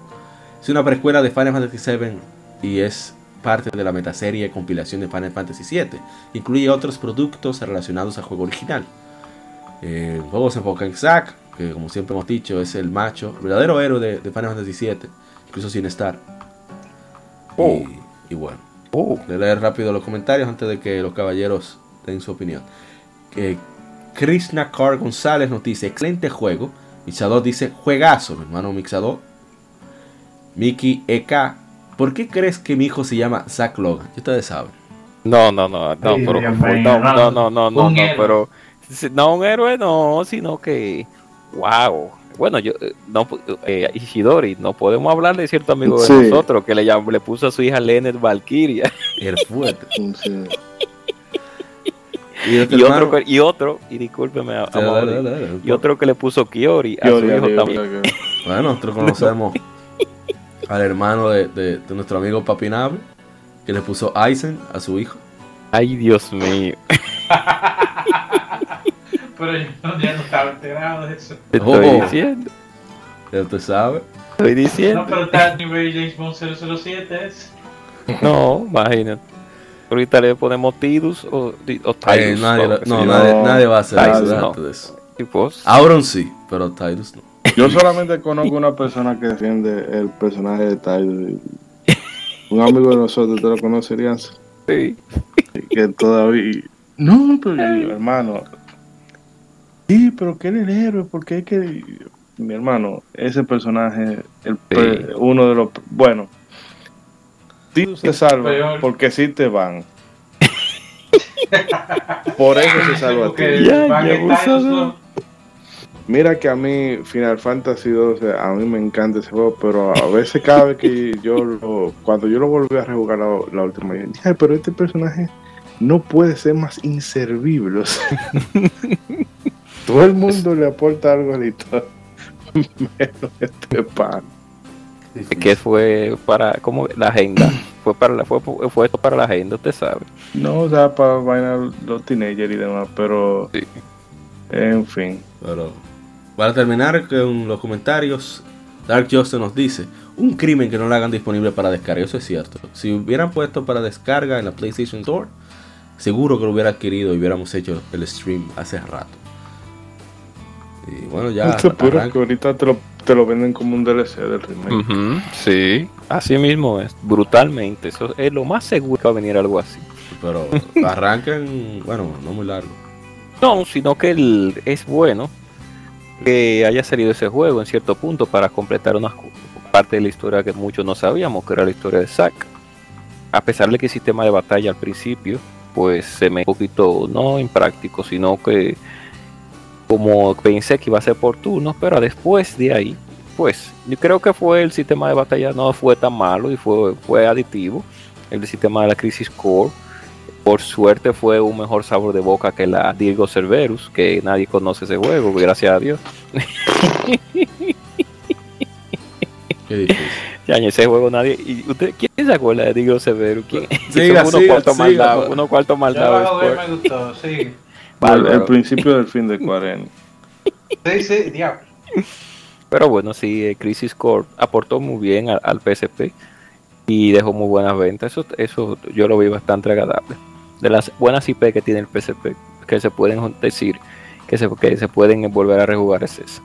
Es una precuela de Final Fantasy VII y es parte de la metaserie compilación de Final Fantasy VII. Incluye otros productos relacionados al juego original. Eh, el juego se enfoca en Zack, que como siempre hemos dicho es el macho, verdadero héroe de, Final Fantasy VII, incluso sin estar. Oh. Y, bueno, oh. a leer rápido los comentarios antes de que los caballeros den su opinión. Eh, Krishna Car González nos dice: excelente juego. Mixador dice: juegazo, mi hermano Mixador. Mickey EK ¿Por qué crees que mi hijo se llama Zack Logan? Ustedes saben. No, no, no, no, pero, no, no, no, no, no, no, pero no un héroe, no, sino que, wow, bueno, yo, eh, no, eh, Ishidori, no podemos hablar de cierto amigo de nosotros que le, le puso a su hija Lenet Valkyria. El fuerte. ¿Y, otro, y otro, y discúlpeme, y otro que le puso Kiori a su hijo también. Bueno, nosotros conocemos al hermano de, de, nuestro amigo Papinable, que le puso Aizen a su hijo. Ay, Dios mío. Pero yo ya no estaba enterado de eso. Te estoy oh. diciendo. Ya usted sabe. Estoy diciendo. No, pero está nivel James Bond 007 es. No, imagínate. Ahorita le ponemos Tidus o, o Tidus. nadie, no, nadie, nadie, va a hacer eso, de eso. Auron sí, pero Tidus no. Yo solamente conozco una persona que defiende el personaje de Tidus. Un amigo de nosotros, ¿te lo conocerías? Sí. Que todavía. No, pero hermano. Sí, pero que él es el héroe, porque es que. Mi hermano, ese personaje, el, uno de los. Bueno, se salva porque si te van. Por eso se salva Mira que a mí Final Fantasy 12 a mí me encanta ese juego, pero a veces cada vez que yo lo, cuando yo lo volví a rejugar la, última vez, dije, pero este personaje no puede ser más inservible. todo el mundo le aporta algo a la historia, menos este pan que fue para como la agenda fue para la, fue, fue esto para la agenda usted sabe no o sea para bailar los teenagers y demás pero sí. en fin pero para terminar con los comentarios Dark Justice nos dice un crimen que no lo hagan disponible para descarga eso es cierto si hubieran puesto para descarga en la PlayStation Store seguro que lo hubiera adquirido y hubiéramos hecho el stream hace rato y bueno ya ahorita te lo te lo venden como un DLC del remake. sí, así mismo es, brutalmente. Eso es lo más seguro que va a venir algo así. Pero arranquen, bueno, no muy largo. No, sino que el, es bueno que haya salido ese juego en cierto punto para completar una parte de la historia que muchos no sabíamos, que era la historia de Zack. A pesar de que el sistema de batalla al principio, pues se me un poquito no impráctico, sino que como pensé que iba a ser por turnos, pero después de ahí, pues yo creo que fue el sistema de batalla no fue tan malo y fue, fue aditivo. El sistema de la Crisis Core, por suerte, fue un mejor sabor de boca que la Diego Cerberus, que nadie conoce ese juego, gracias a Dios. Qué difícil. Ya en ese juego nadie. ¿Y usted quién se acuerda de Diego Cerberus? ¿Quién? Siga, me gustó, sí. El, principio del fin de 40. Sí, sí, diablo. Pero bueno, sí, eh, Crisis Core aportó muy bien al, PSP y dejó muy buenas ventas. Eso, eso yo lo vi bastante agradable. De las buenas IP que tiene el PSP, que se pueden decir, que se, que se pueden volver a rejugar es esa.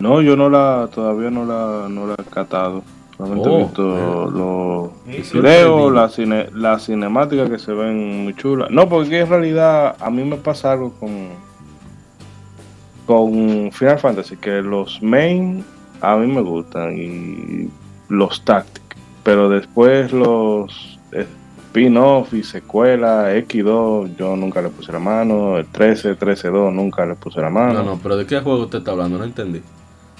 No, yo no la, todavía no la, no la he catado. Solamente he oh, visto los videos, la, cine, la cinemática que se ven muy chulas. No, porque en realidad a mí me pasa algo con, con Final Fantasy, que los main a mí me gustan y los tactics, pero después los spin-off y secuela X2 yo nunca le puse la mano, el 13, 13-2 nunca le puse la mano. No, no, pero ¿de qué juego usted está hablando? No entendí.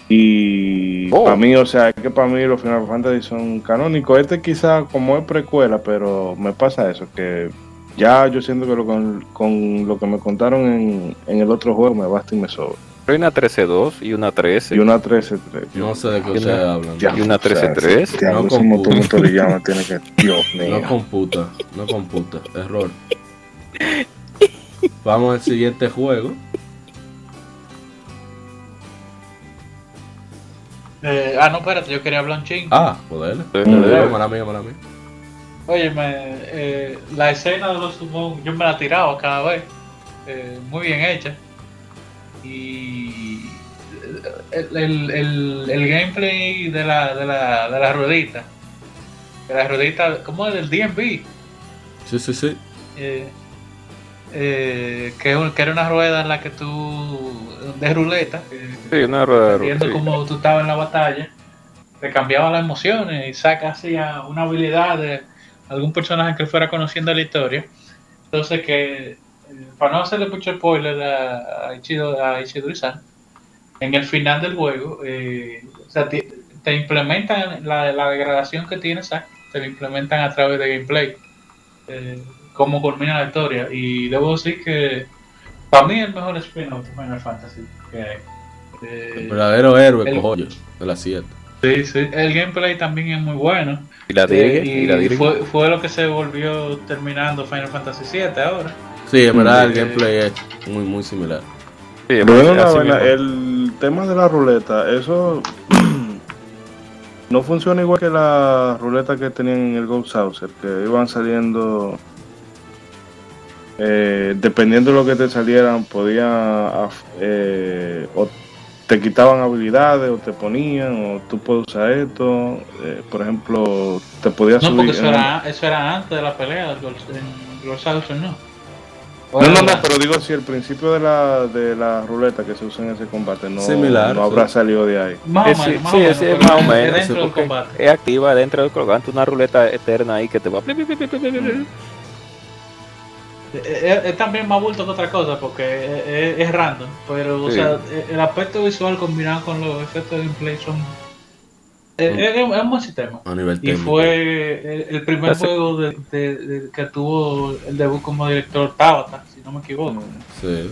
Y oh. para mí, o sea, es que para mí los Final Fantasy son canónicos. Este quizá como es precuela, pero me pasa eso, que ya yo siento que lo, con, lo que me contaron en, en, el otro juego me basta y me sobra. Hay una 13-2 y una 13. Y una 13-3. No sé de qué ustedes hablan. y una 13-3. no computa. tiene que... Dios mío. No computa, no computa. Error. Vamos al siguiente juego. Eh, ah, no, espérate, yo quería hablar un ching. Ah, joder. Mala mía, mala mía. Oye, eh, la escena de los sumón, yo me la he tirado cada vez. Eh, muy bien hecha. Y el, el, el, gameplay de la, de, la, de la ruedita. De la ruedita, ¿cómo es? Del DMV. Sí, sí, sí. Eh, eh, que, que, era una rueda en la que tú de ruleta sí, una rueda viendo como tú estabas en la batalla te cambiaba las emociones y saca así una habilidad de algún personaje que fuera conociendo la historia entonces que para no hacerle mucho spoiler a, Ichido, a Ichidori-san, en el final del juego, eh, o sea, te, implementan la, la, degradación que tienes, te lo implementan a través de gameplay. Eh, cómo culmina la historia. Y debo decir que para mí el mejor spin-off de Final Fantasy que hay. Eh, el verdadero héroe, de la 7. Sí, sí. El gameplay también es muy bueno. ¿Y la eh, y, fue, fue, lo que se volvió terminando Final Fantasy 7 ahora. Sí, en verdad el gameplay es muy, muy similar. Sí, bueno, el tema de la ruleta, eso no funciona igual que la ruleta que tenían en el Ghost Saucer, que iban saliendo eh, dependiendo de lo que te salieran, podía eh, o te quitaban habilidades o te ponían o tú puedes usar esto. Eh, por ejemplo, te podías no, Porque eso, era, eso era antes de la pelea, los Saucer no. No, no, no, pero digo si el principio de la, de la ruleta que se usa en ese combate no, no habrá salido de ahí. Más sí, sí, es más o menos. Dentro del combate. Es activa dentro del combate una ruleta eterna ahí que te va. Es, también más bulto que otra cosa porque es, random, pero o sea, el aspecto visual combinado con los efectos de gameplay son. Es, un buen sistema. y fue el, primer juego de, que tuvo el debut como director Tabata, si no me equivoco. Sí.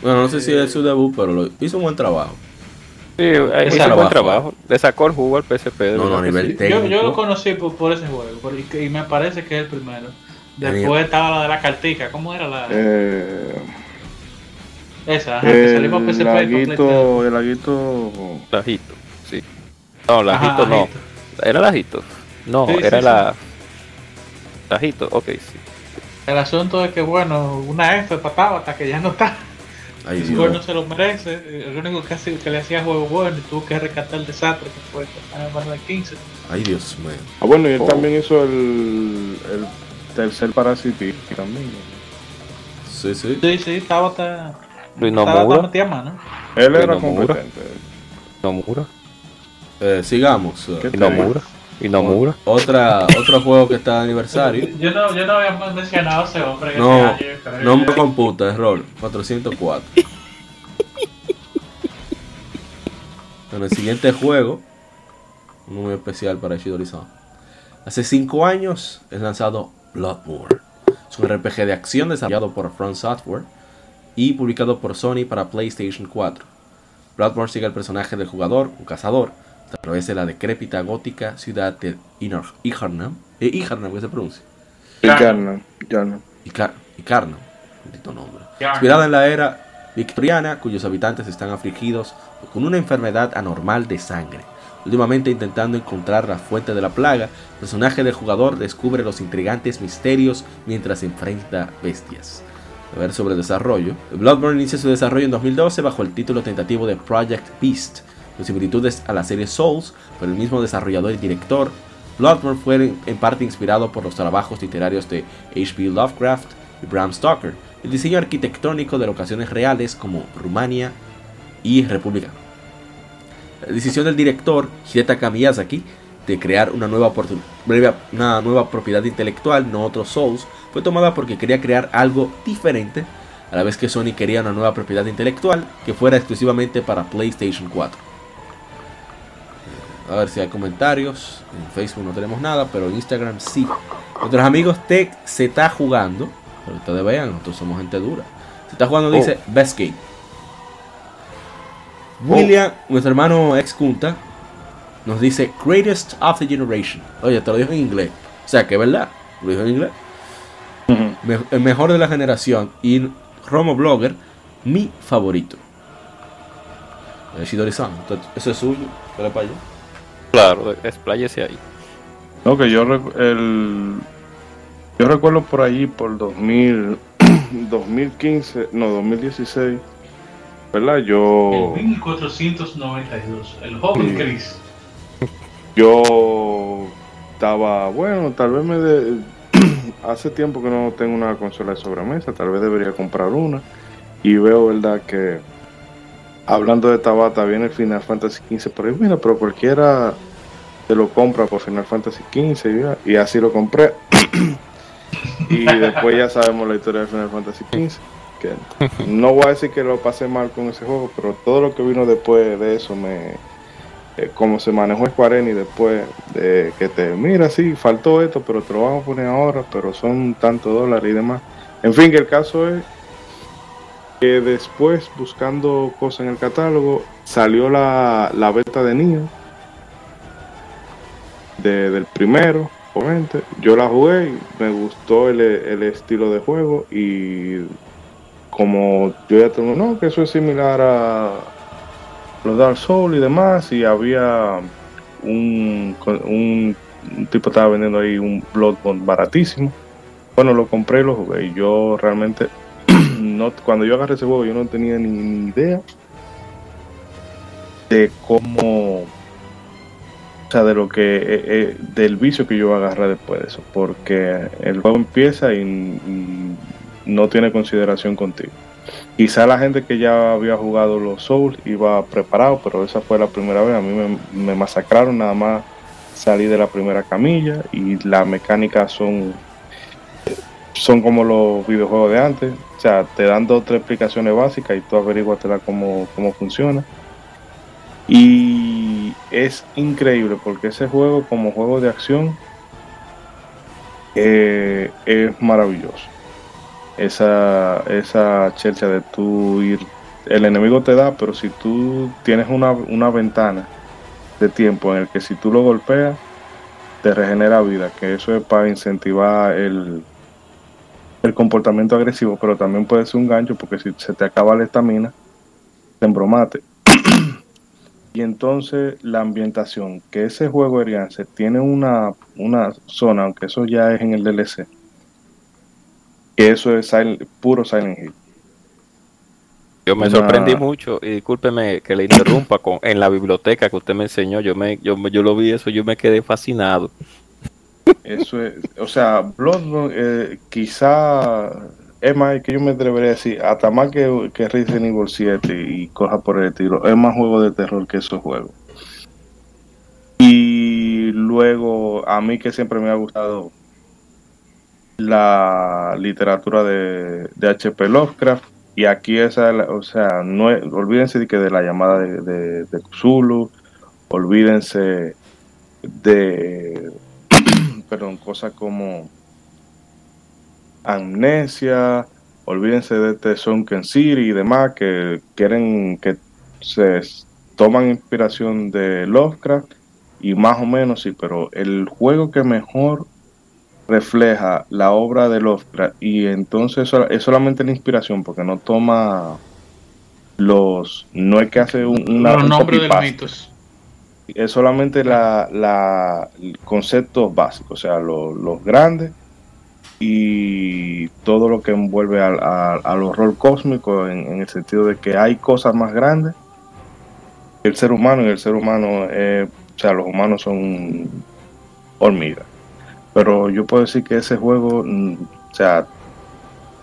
Bueno, no sé si es su debut, pero lo, hizo un buen trabajo. Sí, hizo un buen trabajo. Le sacó el juego al PSP. No, no, a nivel técnico. Yo, yo, lo conocí por, por ese juego y, y me parece que es el primero. Después estaba la de la cartica, ¿cómo era la? Eh, Esa, ajá, que salimos PSP laguito, El laguito. Lajito, sí. No, lajito no. ¿Era lajito? No, era la. Lajito, ok, sí. El asunto es que, bueno, una F pataba hasta que ya no está. Ay, el no se lo merece. El único que, que le hacía juego bueno y tuvo que rescatar el desastre que fue el 15. Ay, Dios mío. Ah, bueno, y él oh. también hizo el, el tercer Parasite también. Sí, sí. Sí, sí, estaba hasta. Luis Nomura. ¿no? Él era competente. Nomura. Eh, sigamos. Y Nomura. Y Nomura. Otra, otro juego que está de aniversario. Yo no, yo no había mencionado a ese hombre. Que no, no me computa, error. 404. en el siguiente juego, muy especial para Shidori-san. Hace 5 años es lanzado Bloodborne. Es un RPG de acción desarrollado por Front Software y publicado por Sony para PlayStation 4. Bloodborne sigue al personaje del jugador, un cazador, través de la decrépita gótica ciudad de Ijarnam. Eh, Ijarnam, ¿qué se pronuncia? Ijarnam. Ijarnam. Maldito nombre. Inspirada en la era victoriana, cuyos habitantes están afligidos con una enfermedad anormal de sangre Últimamente intentando encontrar la fuente de la plaga, el personaje del jugador descubre los intrigantes misterios mientras enfrenta bestias. A ver sobre desarrollo. Bloodborne inicia su desarrollo en 2012 bajo el título tentativo de Project Beast, con similitudes a la serie Souls por el mismo desarrollador y director. Bloodborne fue en parte inspirado por los trabajos literarios de H.P. Lovecraft y Bram Stoker, el diseño arquitectónico de locaciones reales como Rumania y República la decisión del director Hidetaka Miyazaki de crear una nueva, propiedad intelectual, no otros Souls, fue tomada porque quería crear algo diferente, a la vez que Sony quería una nueva propiedad intelectual que fuera exclusivamente para PlayStation 4. A ver si hay comentarios. En Facebook no tenemos nada, pero en Instagram sí. Nuestros amigos Tech se está jugando. Pero ustedes vean, nosotros somos gente dura. Se está jugando, dice oh. Best Game. William, nuestro hermano ex Kunta, nos dice Greatest of the Generation. Oye, te lo dijo en inglés. O sea, que es verdad. Lo dijo en inglés. el mejor de la generación. Y Romo Blogger, mi favorito. Shidori-san, eso es suyo. ¿Qué para allá? Claro, expláyese ahí. No, que yo, el, yo recuerdo por allí, por 2000, 2015, no, 2016 ¿verdad? Yo... En 1492, el joven Chris. Yo estaba, bueno, tal vez me... De... Hace tiempo que no tengo una consola de sobremesa, tal vez debería comprar una. Y veo, ¿verdad? Que hablando de Tabata, viene el Final Fantasy XV por ahí, mira, pero cualquiera te lo compra por Final Fantasy XV y, así lo compré. Y después ya sabemos la historia de Final Fantasy XV. Que no voy a decir que lo pasé mal con ese juego, pero todo lo que vino después de eso me. Eh, como se manejó Square Enix después de que te. Mira, sí, faltó esto, pero te lo vamos a poner ahora, pero son tantos dólares y demás. En fin, que el caso es que después, buscando cosas en el catálogo, salió la, la beta de Nio. De, del primero obviamente. Yo la jugué y me gustó el, estilo de juego y como yo ya tengo, no, que eso es similar a los Dark Souls y demás y había un, un, tipo estaba vendiendo ahí un Bloodborne baratísimo. Bueno, lo compré y lo jugué y yo realmente cuando yo agarré ese juego yo no tenía ni idea de cómo de lo que eh, eh, del vicio que yo voy a agarrar después de eso, porque el juego empieza y, no tiene consideración contigo. Quizá la gente que ya había jugado los Souls iba preparado, pero esa fue la primera vez. A mí me, masacraron nada más salí de la primera camilla y las mecánicas son son como los videojuegos de antes. Sea, te dan dos o tres explicaciones básicas y tú averiguas cómo, cómo funciona. Y es increíble porque ese juego como juego de acción eh, es maravilloso. Esa, esa chelcha de tú ir, el enemigo te da, pero si tú tienes una, una ventana de tiempo en el que si tú lo golpeas, te regenera vida, que eso es para incentivar el, el comportamiento agresivo, pero también puede ser un gancho porque si se te acaba la estamina, te embromate. Y entonces la ambientación, que ese juego Eriance tiene una, una zona, aunque eso ya es en el DLC, que eso es puro Silent Hill. Yo me sorprendí mucho, y discúlpeme que le interrumpa, con, en la biblioteca que usted me enseñó, yo me yo, yo lo vi eso, yo me quedé fascinado. Eso es, o sea, Bloodborne eh, quizá es más que yo me atrevería a decir, hasta más que, que Resident Evil 7 y coja por el estilo, es más juego de terror que esos juegos. Y luego, a mí que siempre me ha gustado la literatura de, de H.P. Lovecraft, y aquí esa, o sea, olvídense de que de la llamada de, de, de Cthulhu, olvídense de, perdón, cosas como Amnesia, olvídense de este Sunken City y demás que quieren que se toman inspiración de Lovecraft y más o menos sí, pero el juego que mejor refleja la obra de Lovecraft y entonces es solamente la inspiración porque no toma los no es que hace un, una, los nombres de los mitos es solamente la, la conceptos básicos o sea los grandes y todo lo que envuelve al, al, horror cósmico en, el sentido de que hay cosas más grandes que el ser humano y el ser humano, eh, o sea, los humanos son hormigas. Pero yo puedo decir que ese juego, mm, o sea,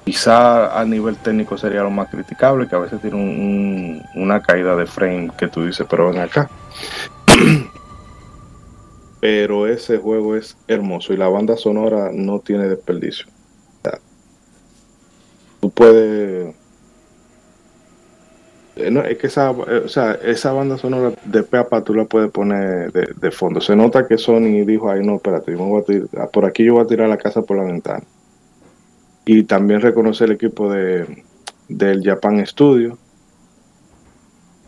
quizá a nivel técnico sería lo más criticable, que a veces tiene una caída de frame que tú dices, pero ven acá. pero ese juego es hermoso y la banda sonora no tiene desperdicio. tú puedes... Eh, es que esa, eh, o sea, esa banda sonora de Peapa tú la puedes poner de, fondo. Se nota que Sony dijo, ay no, espérate, por aquí yo voy a tirar la casa por la ventana. Y también reconoce el equipo de, del Japan Studio,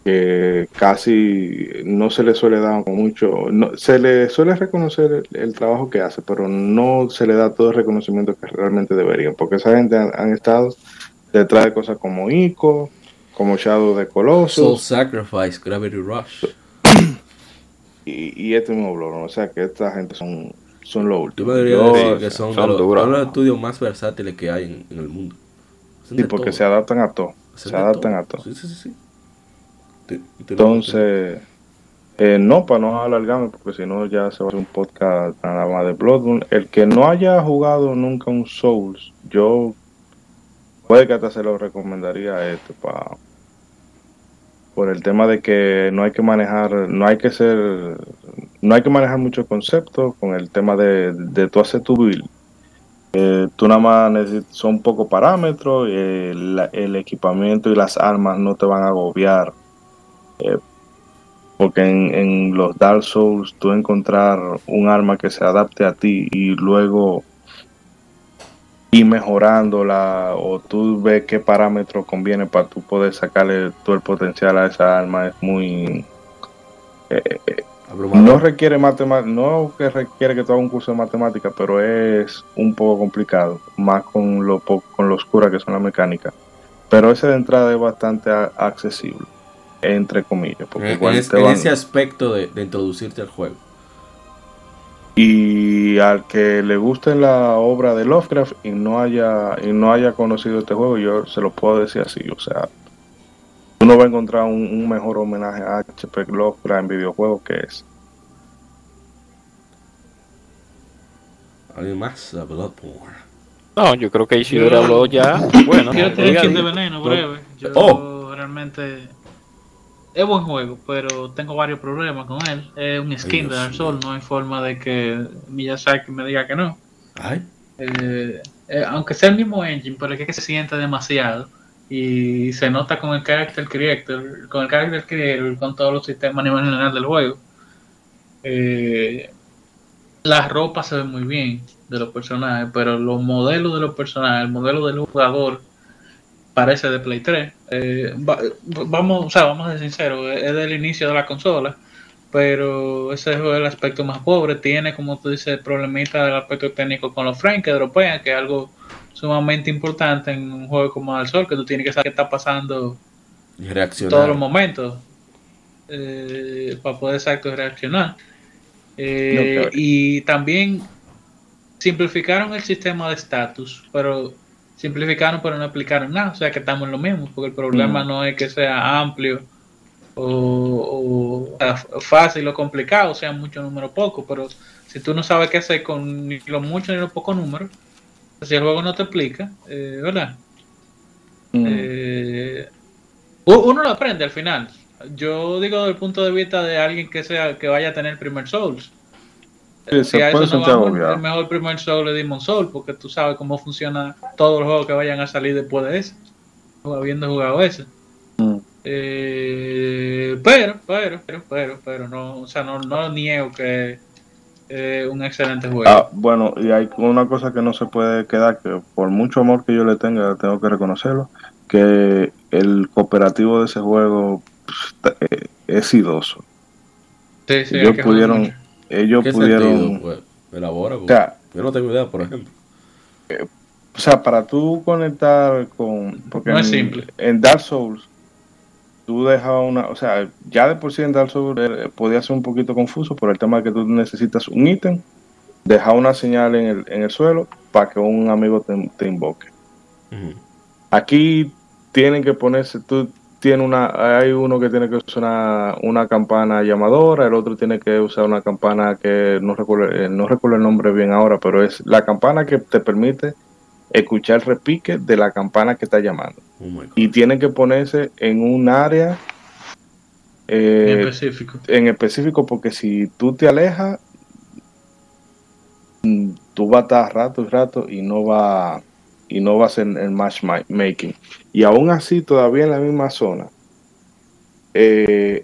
que casi no se le suele dar mucho, no, se le suele reconocer el, trabajo que hace, pero no se le da todo el reconocimiento que realmente deberían, porque esa gente han, estado detrás de cosas como ICO, como Shadow de Colossus, Soul Sacrifice, Gravity Rush. Y, y este mismo blog, o sea que esta gente son, son lo último. que son, los, estudios más versátiles que hay en, el mundo. Sí, porque se adaptan a todo. Se adaptan a todo. Sí, sí, sí. Entonces, eh, no, para no alargarme, porque si no ya se va a hacer un podcast nada más de Bloodborne. El que no haya jugado nunca un Souls, yo puede que hasta se lo recomendaría este para por el tema de que no hay que manejar, no hay que ser, no hay que manejar mucho concepto con el tema de, de tú hacer tu build Eh, tú nada más son pocos parámetros, el, equipamiento y las armas no te van a agobiar. Eh, porque en, en, los Dark Souls tú encontrar un arma que se adapte a ti y luego ir mejorándola o tú ves qué parámetros conviene para tú poder sacarle todo el potencial a esa arma es muy... Eh, no requiere matemática, no que requiere que tú hagas un curso de matemática, pero es un poco complicado, más con lo con lo oscura que son las mecánicas. Pero ese de entrada es bastante accesible, entre comillas. Porque en, ese aspecto de, introducirte al juego. Y al que le guste la obra de Lovecraft y no haya y no haya conocido este juego, yo se lo puedo decir así, o sea, uno va a encontrar un, mejor homenaje a HP Lovecraft en videojuegos que es. ¿Alguien más? Bloodborne. No, yo creo que Isidoro habló ya. Bueno, quiero tener de veneno breve. Yo oh. realmente es buen juego, pero tengo varios problemas con él. Es un skin de Dark Souls, no hay forma de que Miyazaki me diga que no. Eh, eh, aunque sea el mismo engine, pero es que se siente demasiado y se nota con el character creator, con el character creator, con todos los sistemas a nivel general del juego. Eh, las ropas se ven muy bien de los personajes, pero los modelos de los personajes, el modelo del jugador parece de Play 3. Eh, vamos, o sea, vamos a ser sinceros, es del inicio de la consola, pero ese es el aspecto más pobre. Tiene, como tú dices, problemita del aspecto técnico con los frames que dropean, que es algo sumamente importante en un juego como Al Sol, que tú tienes que saber qué está pasando en todos los momentos eh, para poder exacto reaccionar. Eh, y también simplificaron el sistema de estatus, pero simplificaron pero no aplicaron nada, o sea que estamos en lo mismo, porque el problema mm. no es que sea amplio o, fácil o complicado, o sea mucho número poco, pero si tú no sabes qué hacer con ni lo mucho ni lo poco número, si el juego no te explica, eh, ¿verdad? Mm. Eh, uno lo aprende al final. Yo digo desde el punto de vista de alguien que sea que vaya a tener primer Souls. Sí, se puede el mejor primer Soul es Demon Soul, porque tú sabes cómo funciona todos los juegos que vayan a salir después de ese, habiendo jugado ese. Mm. Eh, pero, pero, pero, pero, pero, no, o sea, no, no niego que es un excelente juego. Ah, bueno, y hay una cosa que no se puede quedar, que por mucho amor que yo le tenga, tengo que reconocerlo, que el cooperativo de ese juego pues, eh, es idoso. Sí, sí, ellos pudieron, ellos pudieron. Pues, elabora, o sea, yo no tengo idea, por ejemplo. Eh, o sea, para tú conectar con. Porque no en, es simple. En Dark Souls, tú dejabas una. O sea, ya de por sí en Dark Souls eh, podía ser un poquito confuso por el tema de que tú necesitas un ítem, dejar una señal en el, en el suelo para que un amigo te, invoque. Aquí tienen que ponerse. Tú tiene una, hay uno que tiene que usar una, campana llamadora, el otro tiene que usar una campana que no recuerdo, eh, no recuerdo el nombre bien ahora, pero es la campana que te permite escuchar el repique de la campana que está llamando. Oh y tiene que ponerse en un área eh, en específico. En específico, porque si tú te alejas, mm, tú vas a estar rato y rato y no va y no va a ser el matchmaking. Y aún así, todavía en la misma zona, eh,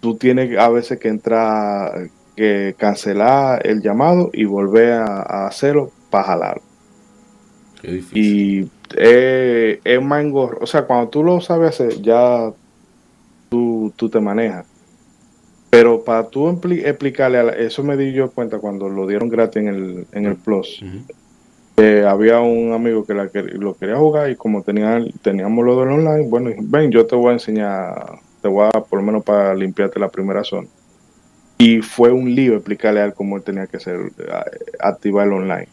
tú tienes a veces que entrar, que cancelar el llamado y volver a, hacerlo para jalarlo. Y es más engorro. O sea, cuando tú lo sabes hacer, ya tú, te manejas. Pero para tú explicarle, eso me di yo cuenta cuando lo dieron gratis en el, en el Plus. Eh, había un amigo que, la, lo quería jugar y como tenía, teníamos lo del online, bueno, ven, yo te voy a enseñar, te voy a por lo menos para limpiarte la primera zona. Y fue un lío explicarle a él cómo él tenía que hacer, activar el online.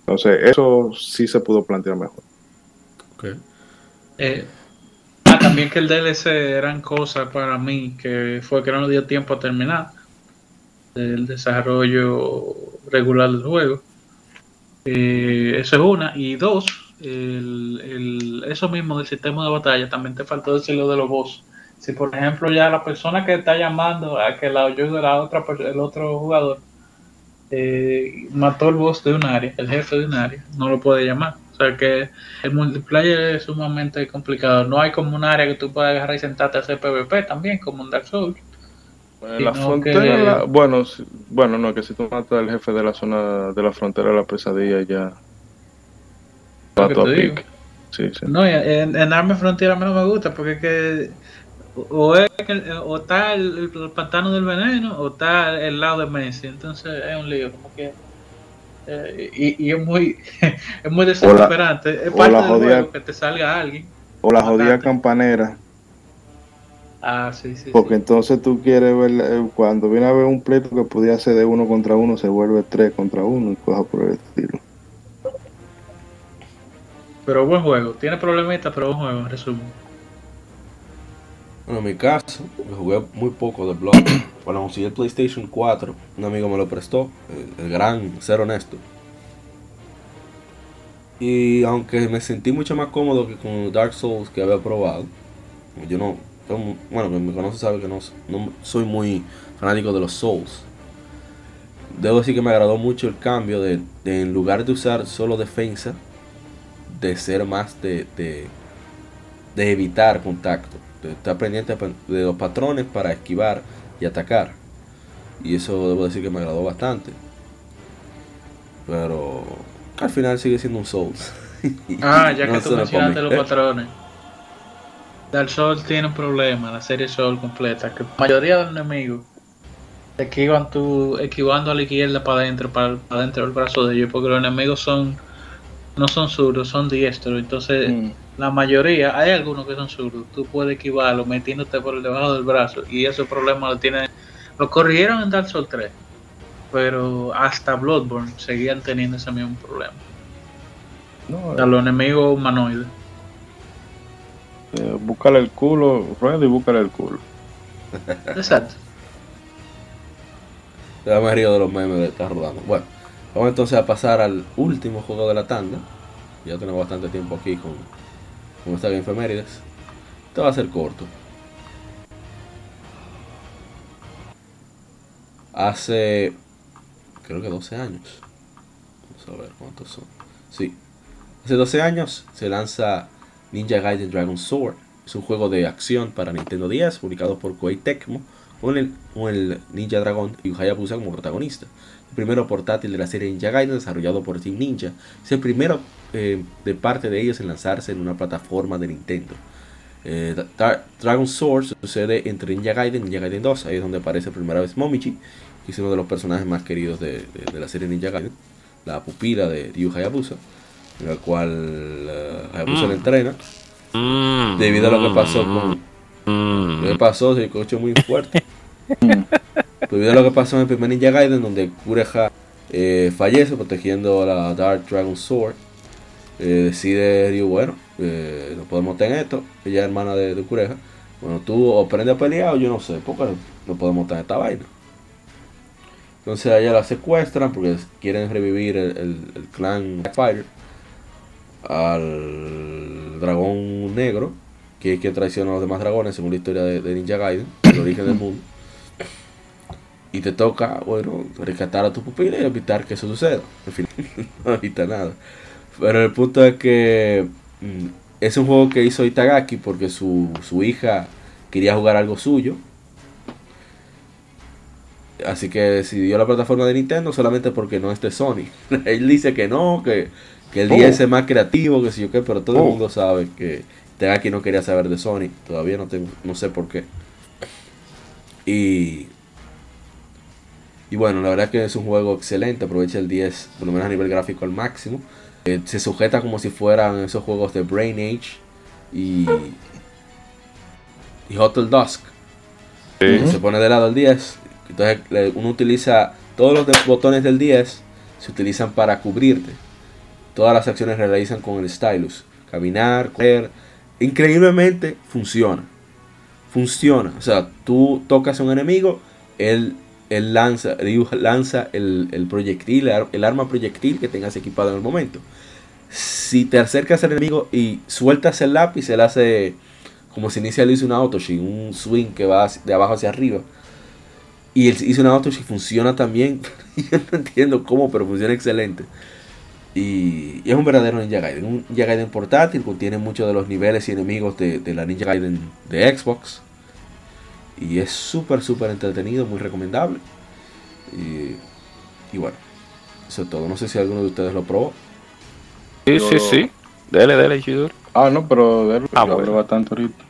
Entonces, eso sí se pudo plantear mejor. Eh, ah, también que el DLC eran cosas para mí que fue que no nos dio tiempo a terminar el desarrollo regular del juego. Eh, eso es una. Y dos, el, eso mismo del sistema de batalla, también te faltó decir lo de los boss. Si por ejemplo ya la persona que está llamando a que la ayude la otra el otro jugador eh, mató el boss de un área, el jefe de un área, no lo puede llamar. O sea que el multiplayer es sumamente complicado. No hay como un área que tú puedas agarrar y sentarte a hacer PvP también, como un Dark Souls. La frontera, bueno, bueno, no, que si tú matas al jefe de la zona de la frontera de la pesadilla ya va a pique. Sí, sí. No, en, en Arma Frontera a mí no me gusta porque es que o, es o está el, pantano del veneno o está el lado de Messi. Entonces es un lío, como que. Eh, y, y, es muy es muy desesperante. es parte del juego que te salga alguien. O la jodida campanera. Ah, sí, sí. Porque entonces tú quieres ver, eh, cuando viene a ver un pleito que podía ser de uno contra uno, se vuelve tres contra uno y cosas por el estilo. Pero buen juego. Tiene problemitas, pero buen juego, en resumen. Bueno, en mi caso, me jugué muy poco de Blood. Cuando conseguí el PlayStation 4, un amigo me lo prestó, el, gran ser honesto. Y aunque me sentí mucho más cómodo que con Dark Souls que había probado, yo no, bueno, quien me conoce sabe que no, no soy muy fanático de los Souls. Debo decir que me agradó mucho el cambio de, en lugar de usar solo defensa, de ser más de, de, de evitar contacto estar pendiente de los patrones para esquivar y atacar. Y eso debo decir que me agradó bastante. Pero al final sigue siendo un Souls. Ah, ya que tú mencionaste los patrones. Dark Souls tiene un problema, la serie Soul completa, que la mayoría de los enemigos esquivan tú, esquivando a la izquierda para adentro, para, adentro del brazo de ellos, porque los enemigos son no son zurdos, son diestros. Entonces, mm. la mayoría, hay algunos que son zurdos. Tú puedes esquivarlo metiéndote por debajo del brazo. Y ese problema lo tienen. Lo corrigieron en Dark Souls 3. Pero hasta Bloodborne seguían teniendo ese mismo problema. No, a los enemigos humanoides. Eh, búscale el culo, rueda y búscale el culo. Exacto. Ya me río de los memes de estar rodando. Bueno. Vamos entonces a pasar al último juego de la tanda. Ya tenemos bastante tiempo aquí con, con esta Efemérides. Esto va a ser corto. Hace, creo que 12 años. Vamos a ver cuántos son. Sí. Hace 12 años se lanza Ninja Gaiden Dragon Sword. Es un juego de acción para Nintendo 10 publicado por Koei Tecmo con el, el Ninja Dragon y Hayabusa como protagonista primero portátil de la serie Ninja Gaiden desarrollado por Team Ninja. Es el primero eh, de parte de ellos en lanzarse en una plataforma de Nintendo. Eh, Dragon Sword sucede entre Ninja Gaiden y Ninja Gaiden 2, ahí es donde aparece por primera vez Momichi, que es uno de los personajes más queridos de, la serie Ninja Gaiden, la pupila de Ryu Hayabusa, la cual uh, Hayabusa le mm. entrena, mm. debido a lo que pasó con... Mm. Lo que pasó, se escuchó muy fuerte. Debido a lo que pasó en el primer Ninja Gaiden, donde Kureha eh, fallece protegiendo a la Dark Dragon Sword, eh, decide Ryu, bueno, eh, no podemos tener esto, ella es hermana de, de Kureha. Bueno, tú o aprendes a pelear o yo no sé, porque no podemos tener esta vaina. Entonces a ella la secuestran porque quieren revivir el, clan Fighter al dragón negro, que es quien traiciona a los demás dragones según la historia de, de Ninja Gaiden, el origen del mundo y te toca, bueno, rescatar a tu pupila y evitar que eso suceda. En fin, no evita nada. Pero el punto es que mm, es un juego que hizo Itagaki porque su, su hija quería jugar algo suyo. Así que decidió la plataforma de Nintendo solamente porque no es de Sony. Él dice que no, que, que el 10 es más creativo, que si yo qué, pero todo el oh. mundo sabe que Itagaki no quería saber de Sony. Todavía no, tengo, no sé por qué. Y y bueno, la verdad es que es un juego excelente, aprovecha el 10, por lo menos a nivel gráfico al máximo. Eh, se sujeta como si fueran esos juegos de Brain Age y, y Hotel Dusk. Se pone de lado el 10. Entonces uno utiliza todos los botones del 10 se utilizan para cubrirte. Todas las acciones realizan con el stylus. Caminar, correr. Increíblemente funciona. Funciona. O sea, tú tocas a un enemigo, él él lanza, lanza el, proyectil, el arma proyectil que tengas equipado en el momento. Si te acercas al enemigo y sueltas el lápiz, él hace como si inicia hizo una autoshin, un swing que va de abajo hacia arriba. Y él hizo una autoshin funciona también Yo no entiendo cómo, pero funciona excelente. Y, es un verdadero Ninja Gaiden. Un Ninja Gaiden portátil, contiene muchos de los niveles y enemigos de, la Ninja Gaiden de Xbox. Y es súper, súper entretenido, muy recomendable. Y, bueno, eso es todo. No sé si alguno de ustedes lo probó. Sí, sí, sí. Dele, dele, Shidur. Ah, no, pero dele, ah, bueno. bastante ahorita.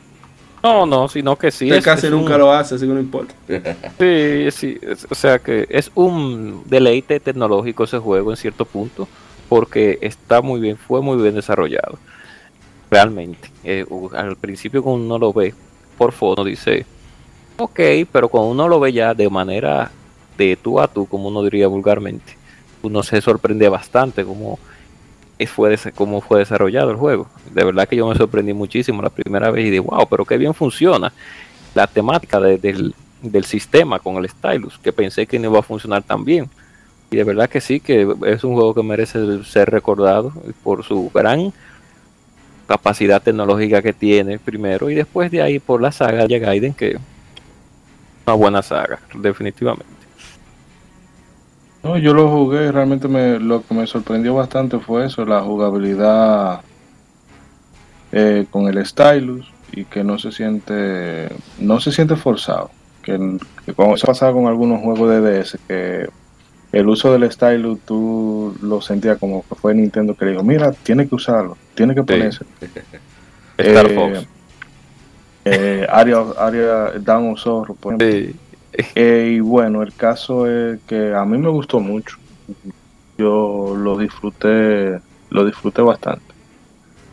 No, no, sino que sí. Casi nunca lo hace, así que no importa. sí, sí. o sea que es un deleite tecnológico ese juego en cierto punto porque está muy bien, fue muy bien desarrollado. Realmente. Eh, al principio cuando uno lo ve por foto dice, ok, pero cuando uno lo ve ya de manera de tú a tú, como uno diría vulgarmente, uno se sorprende bastante cómo fue, cómo fue desarrollado el juego. De verdad que yo me sorprendí muchísimo la primera vez y dije, wow, pero qué bien funciona la temática del, del sistema con el stylus, que pensé que no iba a funcionar tan bien. Y de verdad que sí, que es un juego que merece ser recordado por su gran capacidad tecnológica que tiene primero y después de ahí por la saga de Gaiden que es una buena saga, definitivamente. No, yo lo jugué, realmente me, lo que me sorprendió bastante fue eso, la jugabilidad eh, con el stylus y que no se siente no se siente forzado, que, que como se pasaba con algunos juegos de DS que el uso del stylus tú lo sentías como que fue Nintendo que le dijo, mira, tiene que usarlo, tiene que ponerse. Star eh, Fox. Eh, área, área Down Zorro, por ejemplo. Eh, y bueno, el caso es que a mí me gustó mucho. Yo lo disfruté, lo disfruté bastante.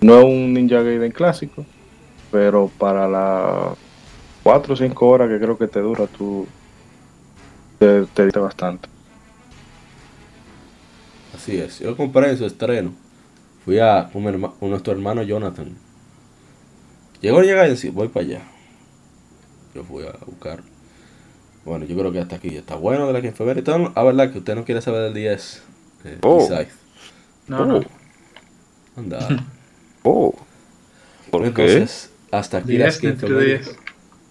No es un Ninja Gaiden clásico, pero para las 4 o 5 horas que creo que te dura, tú te, te diste bastante. Así es. Yo compré en su estreno. Fui a con, nuestro hermano Jonathan. Llegó a llegar y decir, voy para allá. Yo fui a buscar. Bueno, yo creo que hasta aquí está bueno de la que en febrero. A ah, verdad que usted no quiere saber del 10. Eh, oh. No, no. Anda. oh. ¿Por Entonces, hasta aquí las 15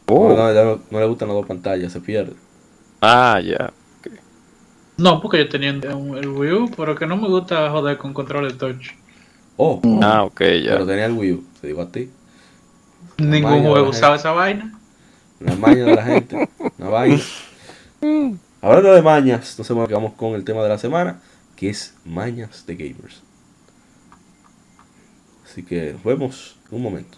Oh. No, no, no, le gustan las dos pantallas, se pierde. Ah, ya. No, porque yo tenía el Wii U, pero que no me gusta joder con control de touch. Oh, ah, ok, ya. Pero tenía el Wii U, te digo a ti. Ningún juego usaba esa vaina. Una maña de la gente, una vaina. Hablando de mañas, entonces vamos con el tema de la semana, que es mañas de gamers. Así que vemos un momento.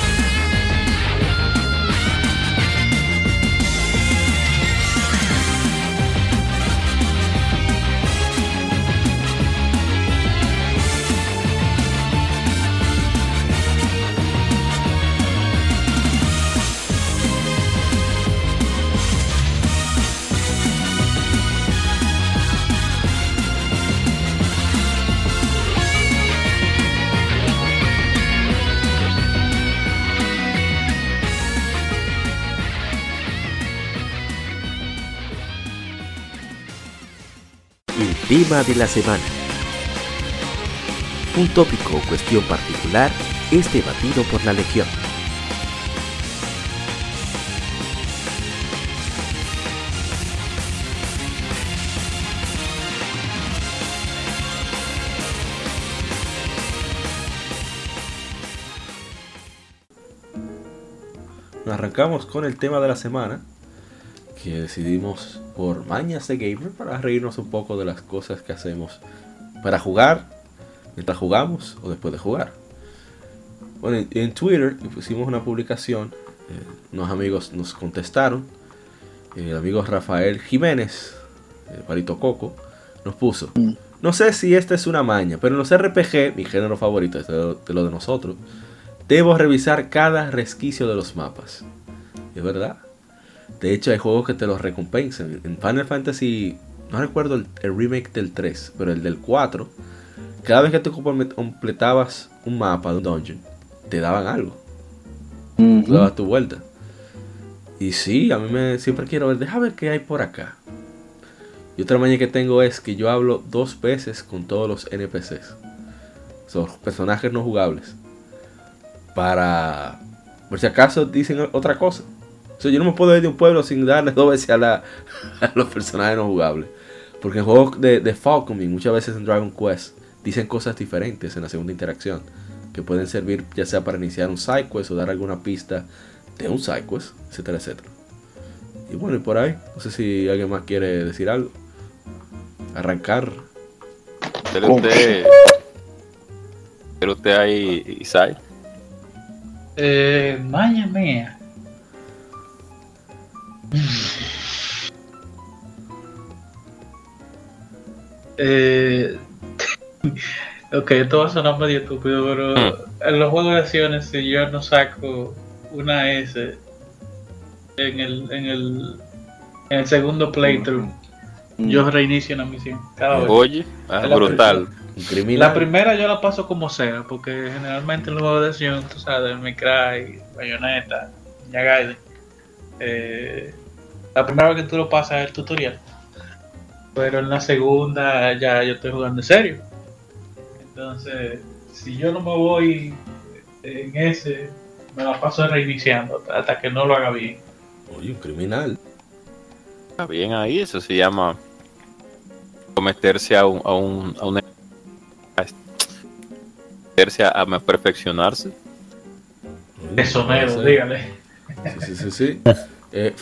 Tema de la semana. Un tópico o cuestión particular es debatido por la Legión. arrancamos con el tema de la semana, que decidimos por mañas de gamer para reírnos un poco de las cosas que hacemos para jugar, mientras jugamos o después de jugar. Bueno, en Twitter pusimos una publicación, eh, unos amigos nos contestaron, el amigo Rafael Jiménez, eh, Parito Coco, nos puso, no sé si esta es una maña, pero en los RPG, mi género favorito es de lo de nosotros, debo revisar cada resquicio de los mapas. Es verdad. De hecho, hay juegos que te los recompensan. En Final Fantasy, no recuerdo el, remake del 3, pero el del 4, cada vez que tú completabas un mapa de un dungeon, te daban algo. Tú dabas tu vuelta. Y sí, a mí me siempre quiero ver, déjame ver qué hay por acá. Y otra manía que tengo es que yo hablo dos veces con todos los NPCs. Son personajes no jugables. Para. Por si acaso dicen otra cosa yo no me puedo ir de un pueblo sin darle dos veces a, la, los personajes no jugables. Porque en juegos de, de Falcon muchas veces en Dragon Quest, dicen cosas diferentes en la segunda interacción. Que pueden servir ya sea para iniciar un side quest o dar alguna pista de un side quest, etcétera, etcétera. Y bueno, y por ahí, no sé si alguien más quiere decir algo. Arrancar. ¿Pero usted, ¿Pero usted ahí, Isai? Eh, maña mía. Eh, ok, esto va a sonar medio estúpido, pero hmm. en los juegos de acciones, si yo no saco una S en el, en el, en el segundo playthrough, hmm. yo reinicio una misión. Cada vez. Oye, ah, brutal. La primera yo la paso como sea, porque generalmente en los juegos de acción, tú sabes, Me Cry, Bayonetta, Ya Gaiden, eh, la primera vez que tú lo pasas es el tutorial. Pero en la segunda ya yo estoy jugando en serio. Entonces, si yo no me voy en ese, me la paso reiniciando hasta que no lo haga bien. Oye, un criminal. Está bien ahí, eso se llama cometerse a un a un a, un, a, a perfeccionarse. Eso mero, dígale. Sí, sí, sí, sí. Eh,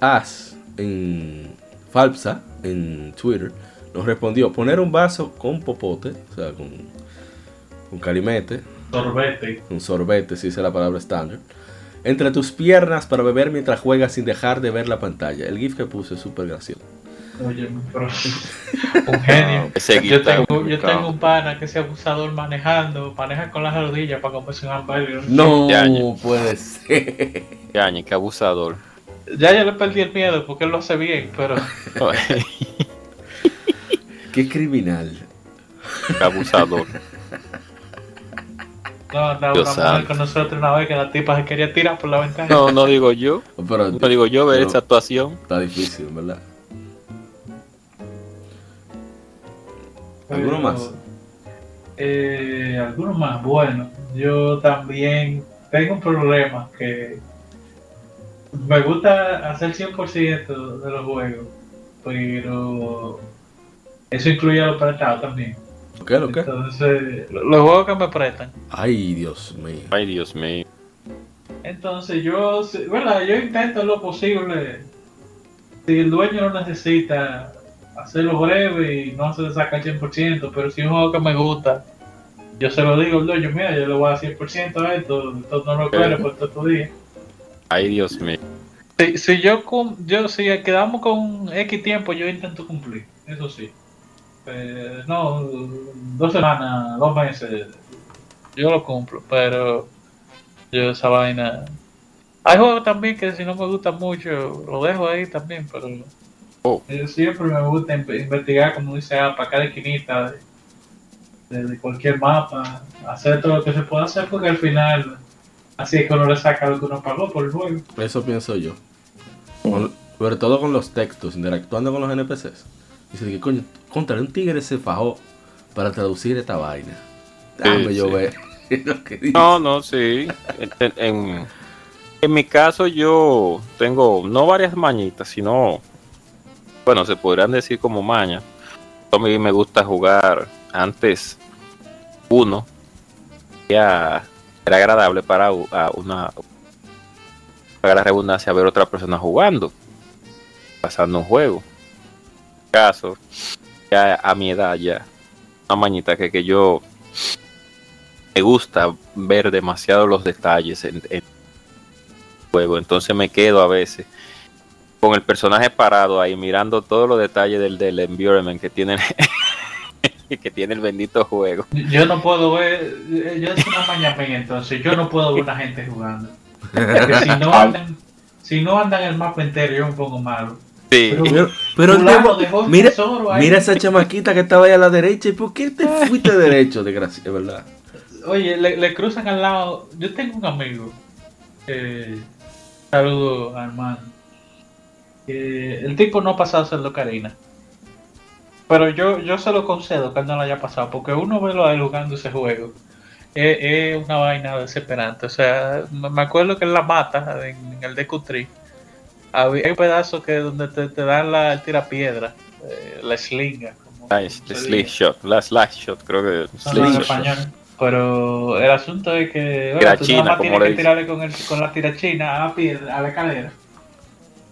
As en Falpsa en Twitter nos respondió poner un vaso con popote, o sea, con, con calimete. Sorbete. Un sorbete, si dice la palabra estándar. Entre tus piernas para beber mientras juegas sin dejar de ver la pantalla. El GIF que puse es súper gracioso. Oye, un genio. yo, tengo, yo tengo, un pana que es abusador manejando, maneja con las rodillas para comerse un hamburger. No, puede ser. Qué qué abusador. Ya yo le perdí el miedo porque él lo hace bien, pero. Qué criminal. Qué abusador. No, andaba una mujer con nosotros una vez que la tipa se quería tirar por la ventana. No, no digo yo. no digo yo ver esa actuación. Está difícil, ¿verdad? ¿Alguno más? Eh, alguno más. Bueno, yo también tengo un problema que me gusta hacer 100% de los juegos, pero eso incluye a los prestados también. ¿Qué, lo que? Entonces, los juegos que me prestan. Ay, Dios mío. Ay, Dios mío. Entonces, yo, bueno, yo intento lo posible. Si el dueño lo necesita, hacerlo breve y no se le saca el 100%, pero si es un juego que me gusta, yo se lo digo al dueño, mira, yo le voy a dar 100% a esto, esto no lo quiero por todo día. Ay, Dios mío. Si, si yo, yo, si quedamos con X tiempo, yo intento cumplir, eso sí. Eh, no, dos semanas, dos meses, yo lo cumplo, pero yo esa vaina... Hay juegos también que si no me gusta mucho, lo dejo ahí también, pero oh. siempre me gusta investigar, como dice, para cada esquinita de, de, cualquier mapa, hacer todo lo que se pueda hacer, porque al final Así es que uno le saca lo que uno pagó por el juego. Eso pienso yo. sobre todo con los textos, interactuando con los NPCs. Dice que coño, contra un tigre se fajó para traducir esta vaina. Déjame yo ver lo que dice. No, no, sí. En, en, mi caso yo tengo no varias mañitas, sino, bueno, se podrían decir como maña. A mí me gusta jugar antes uno. Ya era agradable para una la redundancia, ver otra persona jugando, pasando un juego. Caso, ya a mi edad ya, una mañita que, que yo me gusta ver demasiado los detalles en, en juego, entonces me quedo a veces con el personaje parado ahí mirando todos los detalles del, del environment que tiene que tiene el bendito juego. Yo no puedo ver, yo soy una maña entonces yo no puedo ver una gente jugando. Porque si no andan, si no andan el mapa entero, yo un poco malo. Sí. Pero, pero mira, mira esa chamaquita que estaba ahí a la derecha. ¿Y por qué te fuiste derecho, desgracia, verdad? Oye, le, le, cruzan al lado. Yo tengo un amigo. Eh, saludo hermano. Eh, el tipo no ha pasado a ser Karina. Pero yo, yo se lo concedo que él no lo haya pasado. Porque uno ve lo ahí jugando ese juego. Es, una vaina desesperante. O sea, me acuerdo que en la mata, en, el DQ3, había un pedazo que donde te, te dan la el tirapiedra, eh, la slinga. Como slingshot, la slash shot, creo que es español. Pero el asunto es que bueno, tú China, nada tienes que tirarle con, el, con la tirachina a la piedra, a la escalera.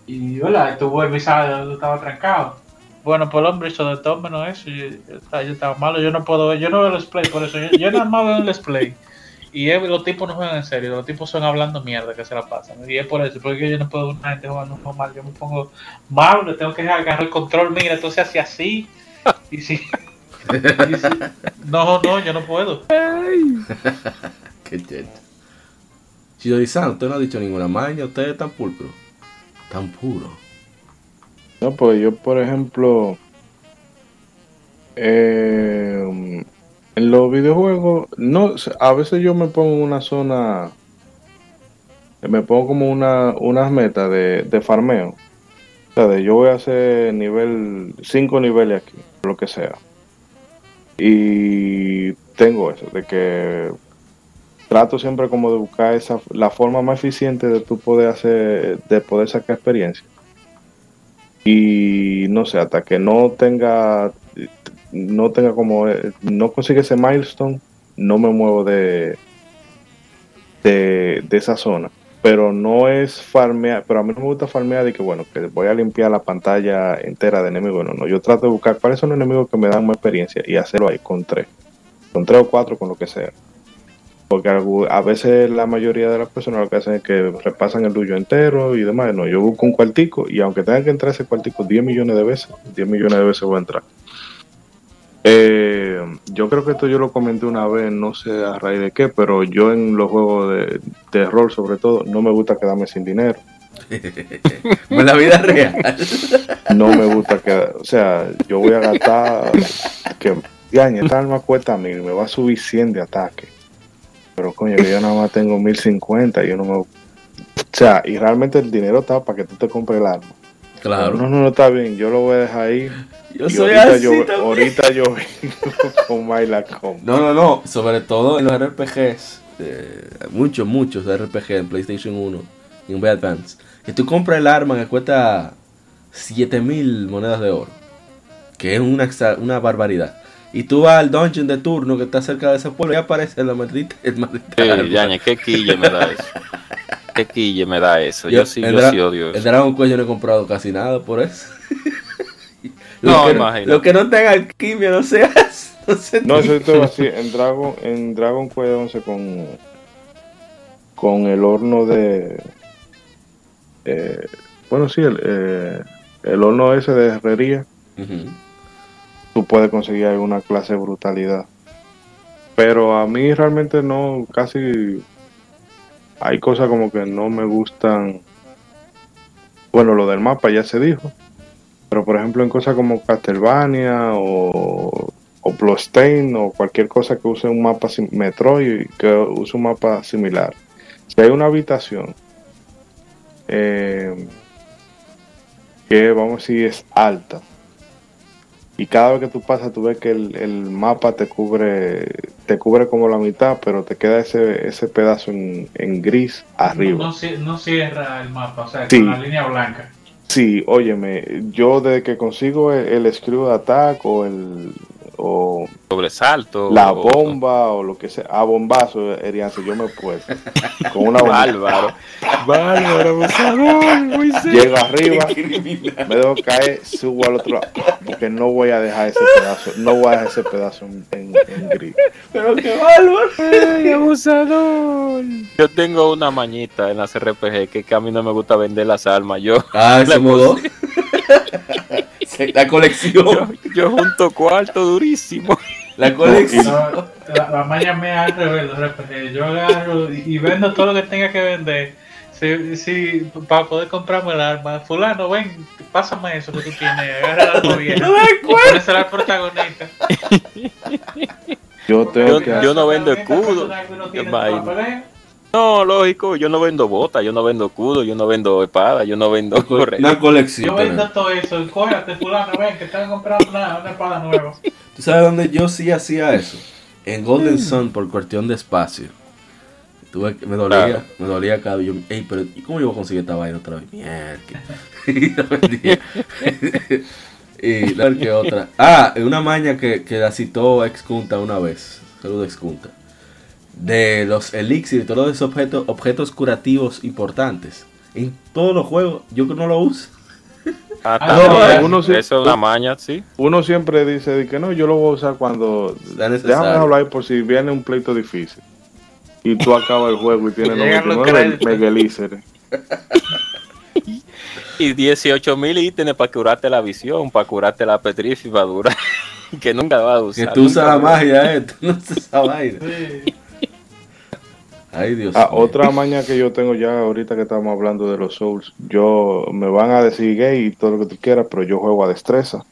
Y hola, tú vuelves y sabes dónde estaba trancado. Bueno, pues el hombre hizo de todo menos eso. Yo, yo, estaba malo, yo no puedo ver, yo no veo el display, por eso yo, yo nada más veo el display. Y los tipos no juegan en serio, los tipos son hablando mierda que se la pasan. Y es por eso, porque yo no puedo ver una gente jugando un juego mal, yo me pongo mal, le tengo que agarrar el control, mira, entonces hace así. Y si, no, no, yo no puedo. Qué jet. Chido-san, usted no ha dicho ninguna maña, usted es tan pulcro. Tan puro. No, pues yo, por ejemplo, eh, en los videojuegos, no, a veces yo me pongo una zona, me pongo como una, unas metas de, de farmeo. O sea, de yo voy a hacer nivel, 5 niveles aquí, lo que sea. Y tengo eso, de que trato siempre como de buscar esa, la forma más eficiente de tu poder hacer, de poder sacar experiencia. Y no sé, hasta que no tenga, no tenga como, no consigue ese milestone, no me muevo de, de, esa zona pero no es farmear, pero a mí no me gusta farmear de que bueno, que voy a limpiar la pantalla entera de enemigos, no, no, yo trato de buscar cuáles son los enemigos que me dan más experiencia y hacerlo ahí con tres, con tres o cuatro, con lo que sea. Porque a veces la mayoría de las personas lo que hacen es que repasan el duyo entero y demás. No, yo busco un cuartico y aunque tengan que entrar ese cuartico 10 millones de veces, 10 millones de veces voy a entrar. Eh, yo creo que esto yo lo comenté una vez, no sé a raíz de qué, pero yo en los juegos de, rol sobre todo no me gusta quedarme sin dinero. en la vida real. No me gusta quedar, o sea, yo voy a gastar que ya, esta arma cuesta mil, me va a subir 100 de ataque. Pero coño, yo nada más tengo 1050 y yo no me... O sea, y realmente el dinero está para que tú te compres el arma. Claro. No, no, no está bien, yo lo voy a dejar ahí yo soy ahorita así. Yo, ahorita yo vengo con Mailacom. No, no, no. Sobre todo en los RPGs. Eh, muchos, muchos RPG en PlayStation 1 y en Game Advance. Que tú compras el arma que cuesta 7000 monedas de oro. Que es una, una barbaridad. Y tú vas al dungeon de turno que está cerca de ese pueblo y aparece la maldita. El maldita sí, Yaña, qué quille me da eso. qué quille me da eso. Yo, sí, yo sí odio eso. El Dragon Quest yo no he comprado casi nada por eso. No, lo Lo que no tenga alquimia, no seas. No, eso es todo así. En Dragon, en Dragon Quest 11 con, con el horno de. Eh, bueno, sí, el, eh, el horno ese de herrería. Tú puedes conseguir alguna clase de brutalidad. Pero a mí realmente no, casi. Hay cosas como que no me gustan. Bueno, lo del mapa ya se dijo. Pero por ejemplo en cosas como Castlevania o, o o cualquier cosa que use un mapa Metroid que use un mapa similar. Si hay una habitación eh, que vamos a decir es alta y cada vez que tú pasas tú ves que el, mapa te cubre te cubre como la mitad pero te queda ese, ese pedazo en, gris arriba. No, cierra el mapa o sea con la línea blanca. Sí, óyeme, yo desde que consigo el, el Screw Attack o el o sobresalto. La bomba o lo que sea. A bombazo, Erianse, yo me puesto. Con una Bárbaro. Bárbaro, Llego arriba, me dejo caer, subo al otro lado. Porque no voy a dejar ese pedazo, no voy a dejar ese pedazo en, en, gris. Pero qué bárbaro. Ay, abusador. Yo tengo una mañita en las RPG que, que a mí no me gusta vender las almas. Yo. Ah, se mudó. la colección. Yo, junto cuarto durísimo. La colección. la, la maña me al revés, Yo agarro y, vendo todo lo que tenga que vender. Si, si, para poder comprarme el arma, fulano, ven, pásame eso que tú tienes, agarra el arma bien. No me la protagonista. Yo, tengo yo, que yo no vendo escudo. No, lógico, yo no vendo botas, yo no vendo escudo, yo no vendo espada, yo no vendo Una colección. Yo vendo todo eso, cógete fulano, ven, que te van a comprar una, una espada nueva. ¿Tú sabes dónde yo sí hacía eso? En Golden Sun por cuestión de espacio. Tuve, me dolía, claro. me dolía cada yo, ey, pero ¿y cómo yo voy a conseguir esta vaina otra vez? Mierda. y la que otra. Ah, una maña que, que la citó Excunta una vez. Saludos Excunta de los elixirs y todos esos objetos, objetos curativos importantes. En todos los juegos, yo no lo uso. Ah, ah uno eso es una maña, sí. Uno siempre dice que no, yo lo voy a usar cuando. Déjame hablar por si viene un pleito difícil. Y tú acabas el juego y tienes 99 Megalícer. y 18 mil ítems para curarte la visión, para curarte la petrificadura. que nunca va a usar. Que tú usas la magia, eh. Tú no usas esa vaina. Sí. Ay, Dios ah, otra maña que yo tengo ya ahorita que estamos hablando de los Souls, yo me van a decir gay y todo lo que tú quieras, pero yo juego a destreza.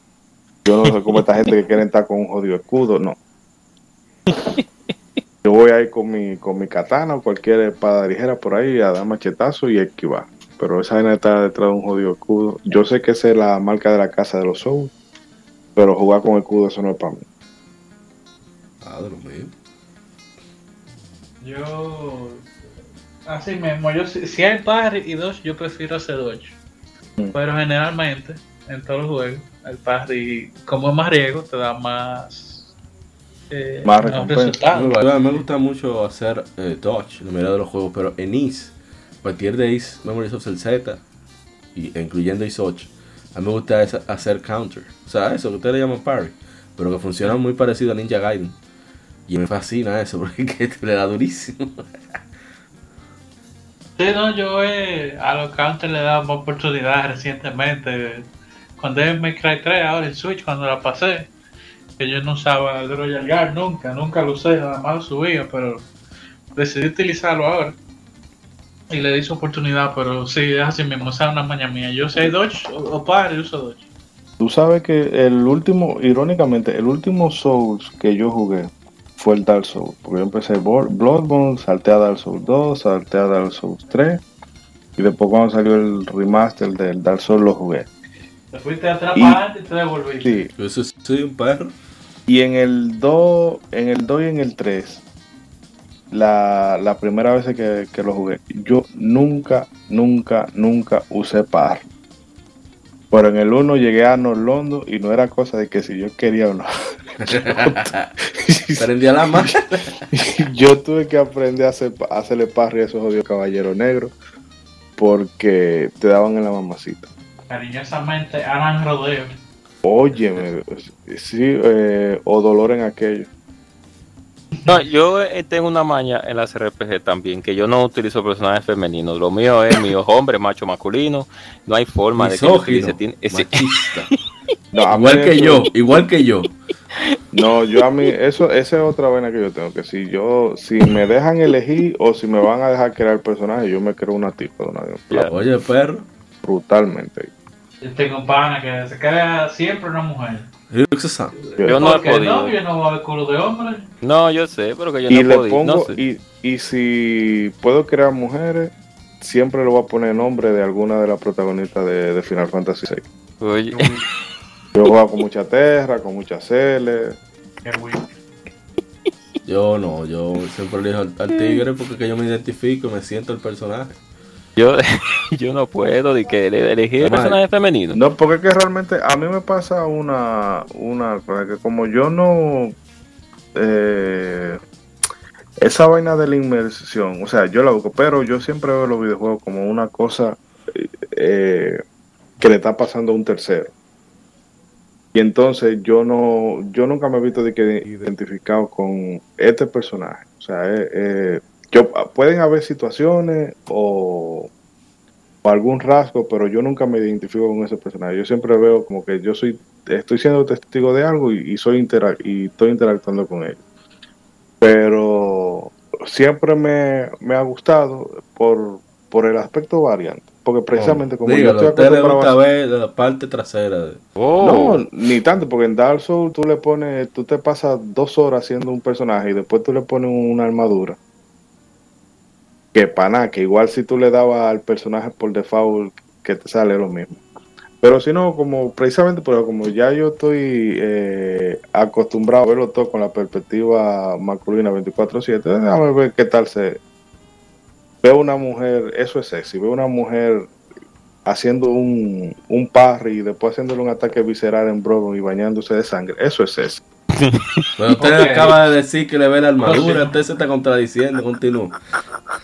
Yo no sé cómo esta gente que quiere estar con un jodido escudo, no. Yo voy a ir con mi, con mi katana o cualquier espada ligera por ahí a dar machetazo y esquivar. Pero esa gente está detrás de un jodido escudo. Yo sé que esa es la marca de la casa de los Souls, pero jugar con escudo eso no es para mí. Ah, de lo mismo. Yo. Así mismo, yo si hay parry y dos, yo prefiero hacer ocho. Mm. Pero generalmente, en todos los juegos, el parry, como es más riesgo, te da más. Eh, más resultados. me gusta mucho hacer eh, dodge, la mayoría de los juegos, pero en Is, cualquier de Is, Memories of el Z, y, incluyendo Is 8, a mí me gusta hacer counter. O sea, eso que ustedes le llaman parry, pero que funciona muy parecido a Ninja Gaiden. Y me fascina eso porque le da durísimo. Sí, no, yo eh, a los counters le he dado más oportunidades recientemente. Cuando es Make Cry 3, ahora el Switch, cuando la pasé, que yo no usaba el Royal Guard nunca, nunca lo usé, nada más lo subía, pero decidí utilizarlo ahora. Y le di su oportunidad, pero sí, es así mismo, o una maña mía. Yo sé Dodge o, o padre, uso Dodge. Tú sabes que el último, irónicamente, el último Souls que yo jugué fue el Dark Souls. Porque yo empecé Bloodborne, salté a Dark Souls 2, salté a Dark Souls 3. Y después cuando salió el remaster del Dark Souls lo jugué. Te fuiste atrás y, te devolviste. Sí. Eso soy un perro. Y en el 2, en el 2 y en el 3, la, la primera vez que, que, lo jugué, yo nunca, nunca, nunca usé par. Pero en el 1 llegué a Norlondo y no era cosa de que si yo quería o no. Prendí a la mano. yo tuve que aprender a, hacer, a hacerle parry a esos odios caballeros negros porque te daban en la mamacita. Cariñosamente, Alan Rodeo. Óyeme, sí, eh, o dolor en aquello. No, yo eh, tengo una maña en las RPG también, que yo no utilizo personajes femeninos. Lo mío es mi hombre, macho masculino. No hay forma de que yo utilice. no, igual que yo, igual que yo. No, yo a mí, eso, esa es otra vaina que yo tengo, que si yo, si me dejan elegir o si me van a dejar crear personaje, yo me creo una tipa de una Oye, perro. Brutalmente. Yo tengo pana que se crea siempre una mujer. Yo no he podido. No, yo no voy a ver culo de hombre. No, yo sé, pero que yo y no le podido. Pongo, y, y si puedo crear mujeres, siempre le voy a poner nombre de alguna de las protagonistas de, de Final Fantasy VI. Oye. Yo juego con mucha terra, con mucha cele. Qué Yo no, yo siempre elijo al, al tigre porque que yo me identifico, me siento el personaje. Yo, yo no puedo de que elegir personaje femenino. No, porque es que realmente a mí me pasa una, una cosa que como yo no eh, esa vaina de la inmersión, o sea, yo la busco, pero yo siempre veo los videojuegos como una cosa eh, que le está pasando a un tercero. Y entonces yo no, yo nunca me he visto identificado con este personaje. O sea, eh, eh, yo, pueden haber situaciones o, algún rasgo, pero yo nunca me identifico con ese personaje. Yo siempre veo como que yo soy, estoy siendo testigo de algo y, soy y estoy interactuando con él. Pero siempre me, me ha gustado por, por el aspecto variante. Porque precisamente como yo estoy acostumbrado a ver la parte trasera. Oh. No, ni tanto, porque en Dark Souls tú le pones, tú te pasas dos horas haciendo un personaje y después tú le pones una armadura. Que pana, que igual si tú le dabas al personaje por default que te sale lo mismo. Pero si no, como precisamente pero como ya yo estoy eh, acostumbrado a verlo todo con la perspectiva masculina 24/7, déjame ver qué tal se, veo una mujer, eso es sexy, veo una mujer haciendo un, un parry y después haciéndole un ataque visceral en Brogo y bañándose de sangre, eso es sexy. Pero usted acaba de decir que le ve la armadura, usted se está contradiciendo, continúa.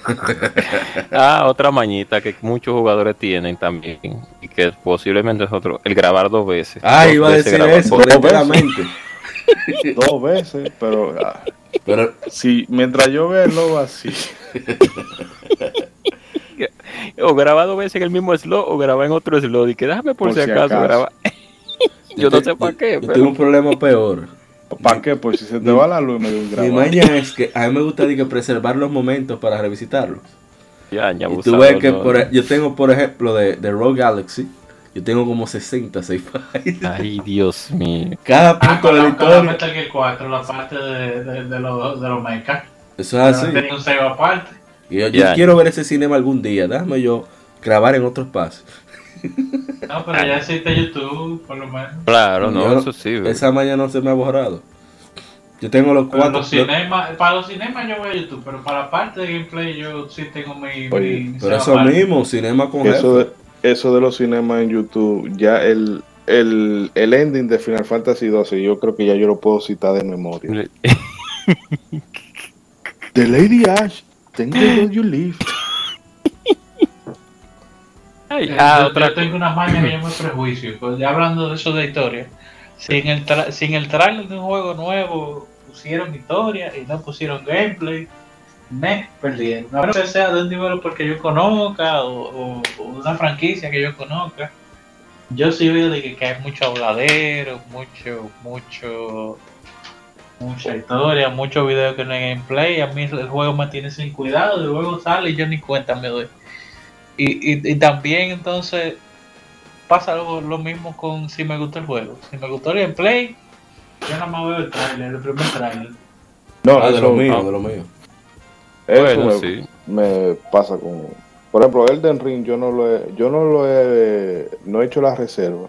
ah, otra mañita que muchos jugadores tienen también y que posiblemente es otro, el grabar dos veces. Ah, iba a decir eso, veces. dos veces, pero, ah, pero si mientras yo veo el lobo así o graba dos veces en el mismo slot o graba en otro slot. Y que déjame por, si, acaso, graba. yo, no sé para qué. Yo tengo un problema peor. ¿Para qué? Pues si se te va la luz me dio un Mi maña es que a mí me gusta que preservar los momentos para revisitarlos. Ya, ya y tú ves que e, yo tengo, por ejemplo, de, de Rogue Galaxy, yo tengo como 60 save files. Ay, Dios mío. Cada punto ah, de la historia. Metal Gear 4, la parte de, de, de, los, de los mechas. Eso es así. Tenía un save aparte. Y yo, yo quiero ver ese cinema algún día. Déjame yo grabar en otro espacio. No, pero ya existe YouTube, por lo menos. Claro, no, eso sí. Esa mañana no se me ha borrado. Yo tengo los cuatro. Los para los cinemas yo voy a YouTube, pero para la parte de gameplay yo sí tengo mi. pero eso mismo, cinema con eso de, eso de los cinemas en YouTube, ya el, el, el ending de Final Fantasy XII, yo creo que ya yo lo puedo citar de memoria. The Lady Ash, thank you you live. Eh, ah, otra... Yo tengo una maña que llamo prejuicio. Pues ya hablando de eso de historia, sin el, sin el trailer de un juego nuevo pusieron historia y no pusieron gameplay, me perdieron. No creo que sea de un nivel porque yo conozca o, una franquicia que yo conozca. Yo sí veo de que, que hay mucho habladero, mucho, mucho mucha historia, muchos videos que no hay gameplay. A mí el juego me tiene sin cuidado, el juego sale y yo ni cuenta me doy. Y, y, también entonces pasa lo, lo, mismo con si me gusta el juego. Si me gustó el gameplay, yo nada más veo el trailer, el primer trailer. No, ah, de lo mío, de lo mío. Eso me, me, pasa con. Por ejemplo, Elden Ring, yo no lo he, yo no lo he, no he hecho la reserva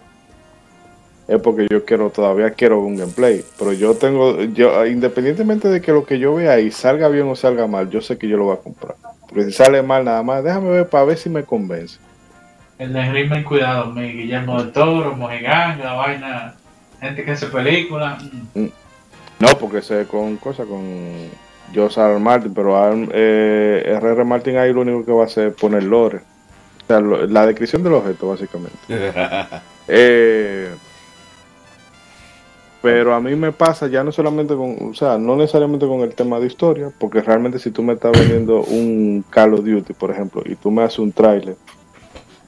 es porque yo quiero, todavía quiero un gameplay. Pero yo tengo, yo independientemente de que lo que yo vea ahí salga bien o salga mal, yo sé que yo lo voy a comprar. Porque si sale mal nada más, déjame ver para ver si me convence. El de Rime, cuidado, mi Guillermo del Toro, Mojigán, la vaina, gente que hace películas. Mm. No, porque sé con cosas con Joe Martin, pero eh, R.R. Martin ahí lo único que va a hacer es poner lore. O sea, la descripción del objeto, básicamente. eh, pero a mí me pasa ya no solamente con, o sea, no necesariamente con el tema de historia, porque realmente si tú me estás vendiendo un Call of Duty, por ejemplo, y tú me haces un tráiler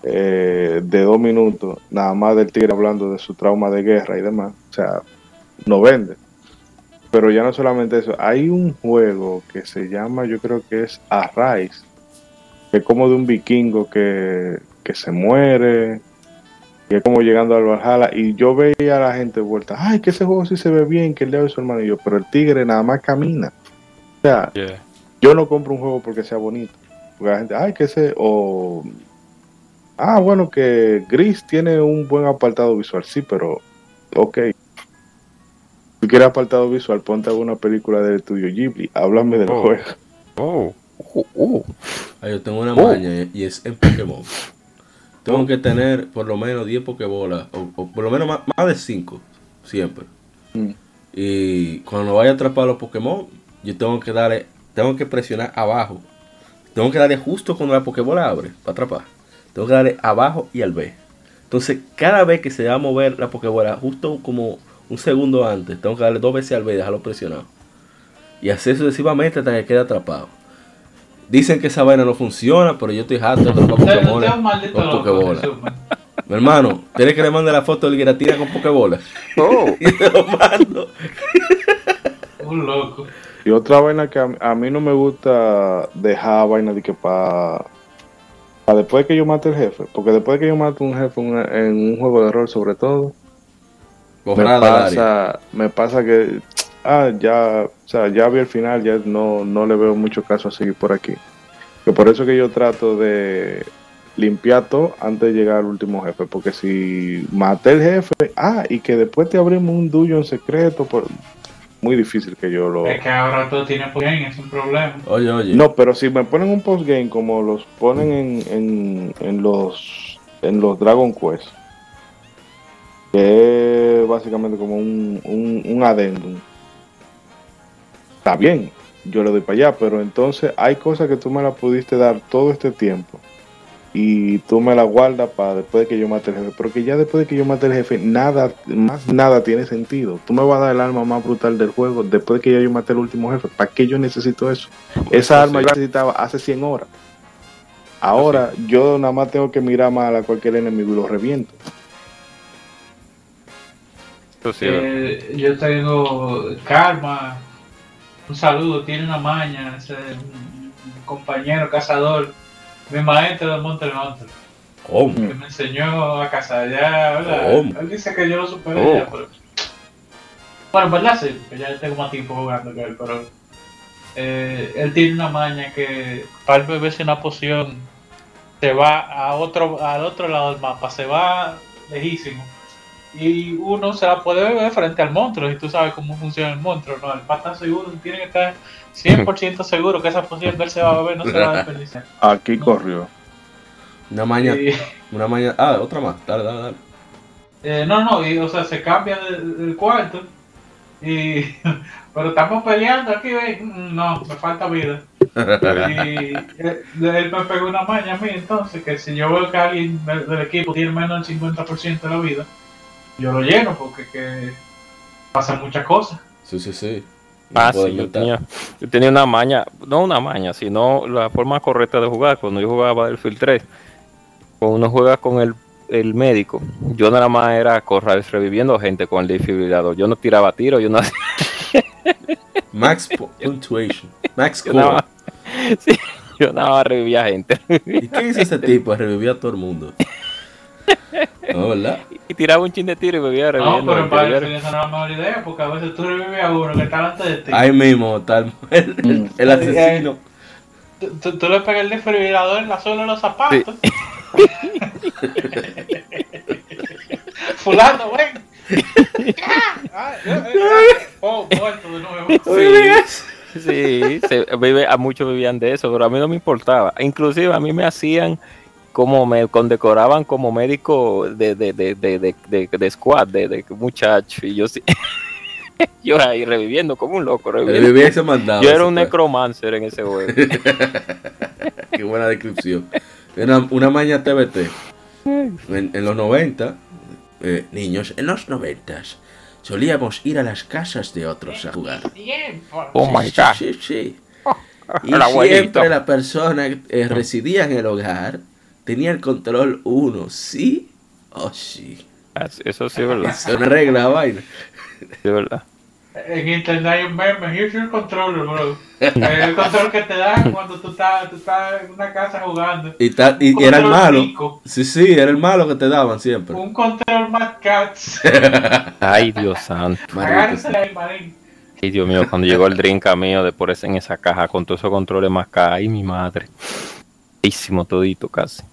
eh, de dos minutos, nada más del tigre hablando de su trauma de guerra y demás, o sea, no vende. Pero ya no solamente eso, hay un juego que se llama, yo creo que es Arise, que es como de un vikingo que, que se muere, y es como llegando al Valhalla. Y yo veía a la gente vuelta, ay, que ese juego sí se ve bien, que el de su hermano y yo, pero el tigre nada más camina. O sea, yo no compro un juego porque sea bonito. Porque la gente, ay, que ese, o, ah, bueno, que Gris tiene un buen apartado visual, sí, pero, ok. Si quieres apartado visual, ponte alguna película del estudio Ghibli, háblame del oh. juego. Oh, oh, oh. yo tengo una maña y es en Pokémon tengo que tener por lo menos 10 pokebolas, o, por lo menos más, de 5, siempre. Mm. Y cuando vaya a atrapar a los Pokémon, yo tengo que darle, tengo que presionar abajo. Tengo que darle justo cuando la Pokébola abre para atrapar. Tengo que darle abajo y al B. Entonces, cada vez que se va a mover la Pokébola, justo como un segundo antes, tengo que darle dos veces al B y dejarlo presionado. Y así sucesivamente hasta que quede atrapado. Dicen que esa vaina no funciona, pero yo estoy harto de atrapar con Pokébola. Mi hermano, ¿tienes que le mande la foto del Giratina con Pokébola? Oh. y te lo mando. Un loco. Y otra vaina que a, mí no me gusta dejar vaina de que para para después que yo mate el jefe, porque después que yo mate un jefe en un juego de rol sobre todo, me pasa, me pasa que ah, ya, o sea, ya vi el final, ya no, no le veo mucho caso a seguir por aquí. Que por eso que yo trato de limpiar todo antes de llegar al último jefe, porque si maté el jefe, ah, y que después te abrimos un duyo en secreto, por, muy difícil que yo lo. Es que ahora todo tiene postgame, es un problema. Oye, oye. No, pero si me ponen un postgame como los ponen en, en, en los en los Dragon Quest, que es básicamente como un, un, un adendum. Está bien, yo le doy para allá, pero entonces hay cosas que tú me las pudiste dar todo este tiempo y tú me la guardas para después de que yo mate el jefe. Porque ya después de que yo mate el jefe, nada, más nada tiene sentido. Tú me vas a dar el arma más brutal del juego después de que ya yo mate el último jefe. ¿Para qué yo necesito eso? Esa arma yo necesitaba hace 100 horas. Ahora yo nada más tengo que mirar mal a cualquier enemigo y lo reviento. Eh, yo tengo Karma. Un saludo, tiene una maña, ese, un compañero cazador mi maestro de Monte Hunter. ¿Cómo? Que me enseñó a cazar ya, ¿verdad? Él dice que yo lo superé ya, pero... Bueno, verdad sí, que ya tengo más tiempo jugando que él, pero... Eh, él tiene una maña que para beberse una poción se va a otro, al otro lado del mapa, se va lejísimo. Y uno se la puede beber frente al monstruo, y tú sabes cómo funciona el monstruo, ¿no? El pata seguro tiene que estar 100% seguro que esa poción él se va a beber, no se va a desperdiciar. Aquí corrió. Una maña. Una maña. Ah, otra más. Dale, dale, dale. Eh, no, no, y, o sea, se cambia del, cuarto. Y, pero estamos peleando aquí, mm, no, me falta vida. y eh, él, me pegó una maña a mí, entonces, que si yo veo que alguien del, equipo tiene menos del 50% de la vida, yo lo lleno porque que pasan muchas cosas. Sí, sí, sí. Ah, sí, yo tenía, yo tenía una maña, no una maña, sino la forma correcta de jugar. Cuando yo jugaba Battlefield 3, cuando uno juega con el, el médico, yo nada más era correr reviviendo gente con el desfibrilador. Yo no tiraba tiro, yo no Max Punctuation. Max yo nada, sí, yo nada más revivía gente. ¿Y qué hizo ese tipo? Revivía a todo el mundo. No, ¿verdad? Y tiraba un chin de tiro y bebía reviviendo. No, pero para eso no es una mejor idea, porque a veces tú revives a uno que está delante de ti. Ahí mismo, tal, el, el, asesino. Tú, tú, le pegas el desfibrilador en la suela de los zapatos. Fulano, ven. oh, muerto de nuevo. Sí, sí se, a muchos vivían de eso, pero a mí no me importaba. Inclusive a mí me hacían como me condecoraban como médico de, de, de, de, de squad, de, de muchacho, y yo sí. yo ahí reviviendo como un loco. Reviviendo. yo era un necromancer en ese juego. Qué buena descripción. Una, una maña TBT. En, los 90, eh, niños, en los 90 solíamos ir a las casas de otros a jugar. Oh my god. Sí, sí. Y siempre la persona eh, residía en el hogar tenía el control 1, ¿sí o sí? Eso sí es verdad. Eso no regla vaina. Sí es verdad. En internet hay un meme, here's your controller, bro. el control que te dan cuando tú estás, tú estás en una casa jugando. Y, y, era el malo. Sí, sí, era el malo que te daban siempre. Un control más cats. Ay, Dios santo. Ay, Dios mío, cuando llegó el drink a mío de por ese en esa caja con todos esos controles más caros. Ay, mi madre. todito casi.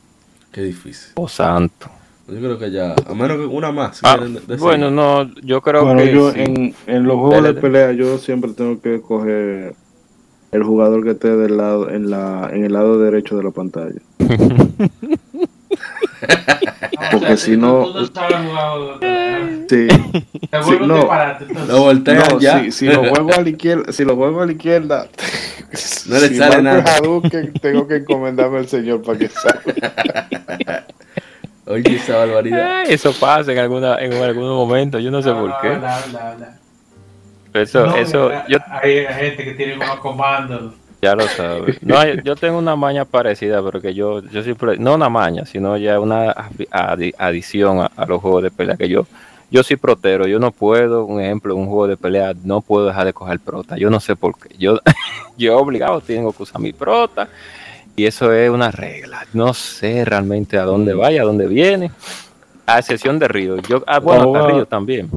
Qué difícil. Oh, santo. Yo creo que ya, a menos que una más. Ah, bueno, no, yo creo bueno, que. Yo en, en, los juegos de pelea, yo siempre tengo que coger el jugador que esté del lado, en, la, en el lado derecho de la pantalla. Porque si no. Sí. No, lo voltean ya. Si, lo juego a la izquierda, si lo juego a la izquierda, no le sale nada. tengo que encomendarme al Señor para que salga. Oye, esa barbaridad. eso pasa en alguna en algunos momentos, yo no sé por qué. Eso, eso, yo... Hay gente que tiene unos comandos. Ya lo sabes. No, yo tengo una maña parecida, pero que yo, yo siempre, no una maña, sino ya una adición a, los juegos de pelea que yo, yo soy protero, yo no puedo, un ejemplo, un juego de pelea, no puedo dejar de coger prota, yo no sé por qué, yo, yo obligado tengo que usar mi prota, y eso es una regla, no sé realmente a dónde vaya, a dónde viene, a excepción de Río, yo, ah, bueno, Río también.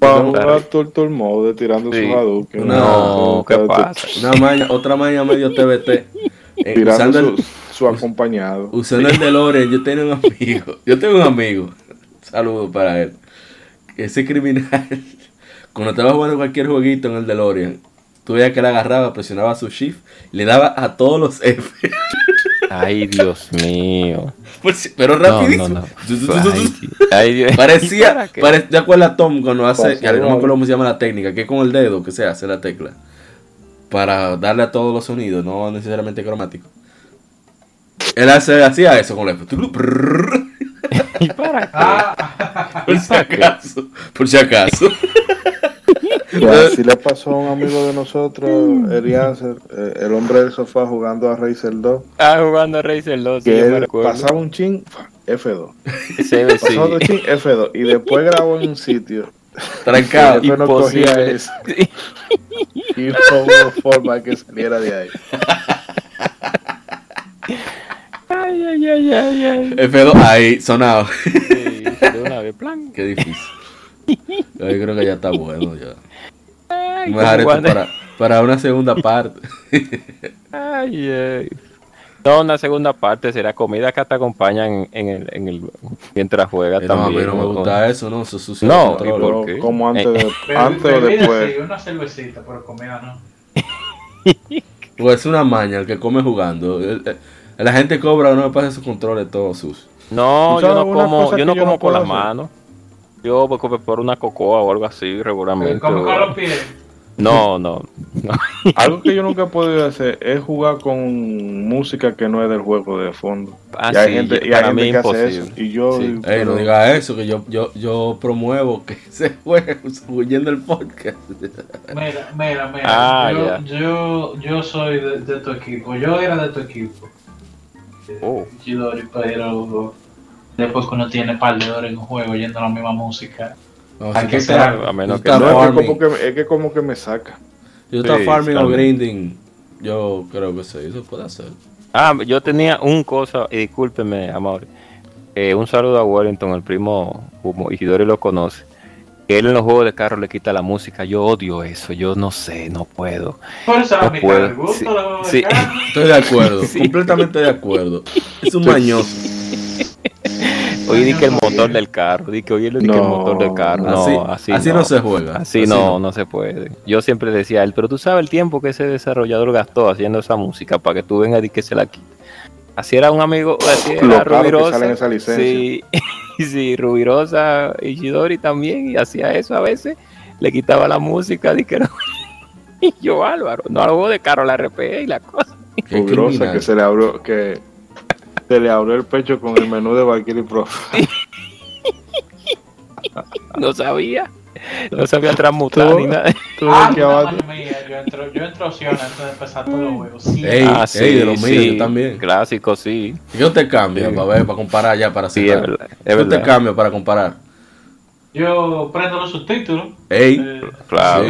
Vamos a Turtle Mode tirando su Hadouken. No, ¿qué pasa? Una maña, otra maña medio TBT. Eh, tirando su, acompañado. Usando el DeLorean, yo tengo un amigo. Yo tengo un amigo. Saludos para él. Ese criminal, cuando estaba jugando cualquier jueguito en el DeLorean, tú veías que le agarraba, presionaba su shift, le daba a todos los F. Ay, Dios mío. Pues pero rapidísimo. Parecía, ¿te acuerdas Tom cuando hace, no me acuerdo cómo se llama la técnica, que es con el dedo que se hace la tecla? Para darle a todos los sonidos, no necesariamente cromático. Él hace, hacía eso con el ¿Y para qué? Ah. por si acaso. Por si acaso. así le pasó a un amigo de nosotros, Eliancer, eh, el hombre del sofá jugando a Razer 2. Ah, jugando a Razer 2. Que pasaba un chin, F2. pasaba un chin, F2. Y después grabó en un sitio. Trancado. Y no cogía eso. Y no hubo forma que saliera de ahí. Ay, ay, ay, ay, ay. F2, ahí, sonado. Sí, de una vez, plan. Qué difícil. Yo creo que ya está bueno ya. Ay, para, para, una segunda parte. ay, ay. No, una segunda parte será comida que te acompañan en, el, en el mientras juegas también. No, a mí no me gusta eso, no, eso sucio. No, ¿y por qué? Como antes, de, antes o después. Sí, una cervecita, pero comida no. Pues es una maña el que come jugando. La gente cobra, no me pasa esos controles todos sus. No, yo no como, yo no como con las manos. Yo voy por una cocoa o algo así regularmente. ¿Cómo los pies? No, no, Algo que yo nunca he podido hacer es jugar con música que no es del juego de fondo. Ah, y hay gente, y hay gente que hace eso. Y yo. Ey, no diga eso, que yo, yo, yo promuevo que se juegue huyendo el podcast. Mira, mira, mira. Ah, yo, yo, yo, soy de, tu equipo. Yo era de tu equipo. Oh. pero después que uno tiene par de horas en un juego oyendo la misma música. hay que ser a menos que, no, es, como que es que como que me saca. Yo estaba farming o grinding. Yo creo que sí, eso puede hacer. Ah, yo tenía un cosa, y discúlpeme, amor. Eh, un saludo a Wellington, el primo, como Isidori lo conoce. Que él en los juegos de carro le quita la música. Yo odio eso. Yo no sé, no puedo. Por eso no puedo. Sí, Estoy de acuerdo, completamente de acuerdo. Es un mañoso. Oye, di que el motor del carro, di que oye, di que el motor del carro. No, así, así, no. se juega. Así, no, no, se puede. Yo siempre decía a él, pero tú sabes el tiempo que ese desarrollador gastó haciendo esa música para que tú vengas y que se la quite. Así era un amigo, así era Rubirosa. Sí, sí, Rubirosa, Ishidori también, y hacía eso a veces. Le quitaba la música, di que no. Y yo, Álvaro, no hago de carro, la RPE y la cosa. Rubirosa que se le abrió, que se le abrió el pecho con el menú de Valkyrie Pro. no sabía. No sabía transmutar ni nada. Ah, yo entro, yo entro opción antes de empezar todos los juegos. Sí. Ey, ah, sí, de los míos, yo también. Clásico, sí. Yo te cambio para ver, para comparar ya, para sí, es verdad, Yo te cambio para comparar. Yo prendo los subtítulos. Ey, eh, claro.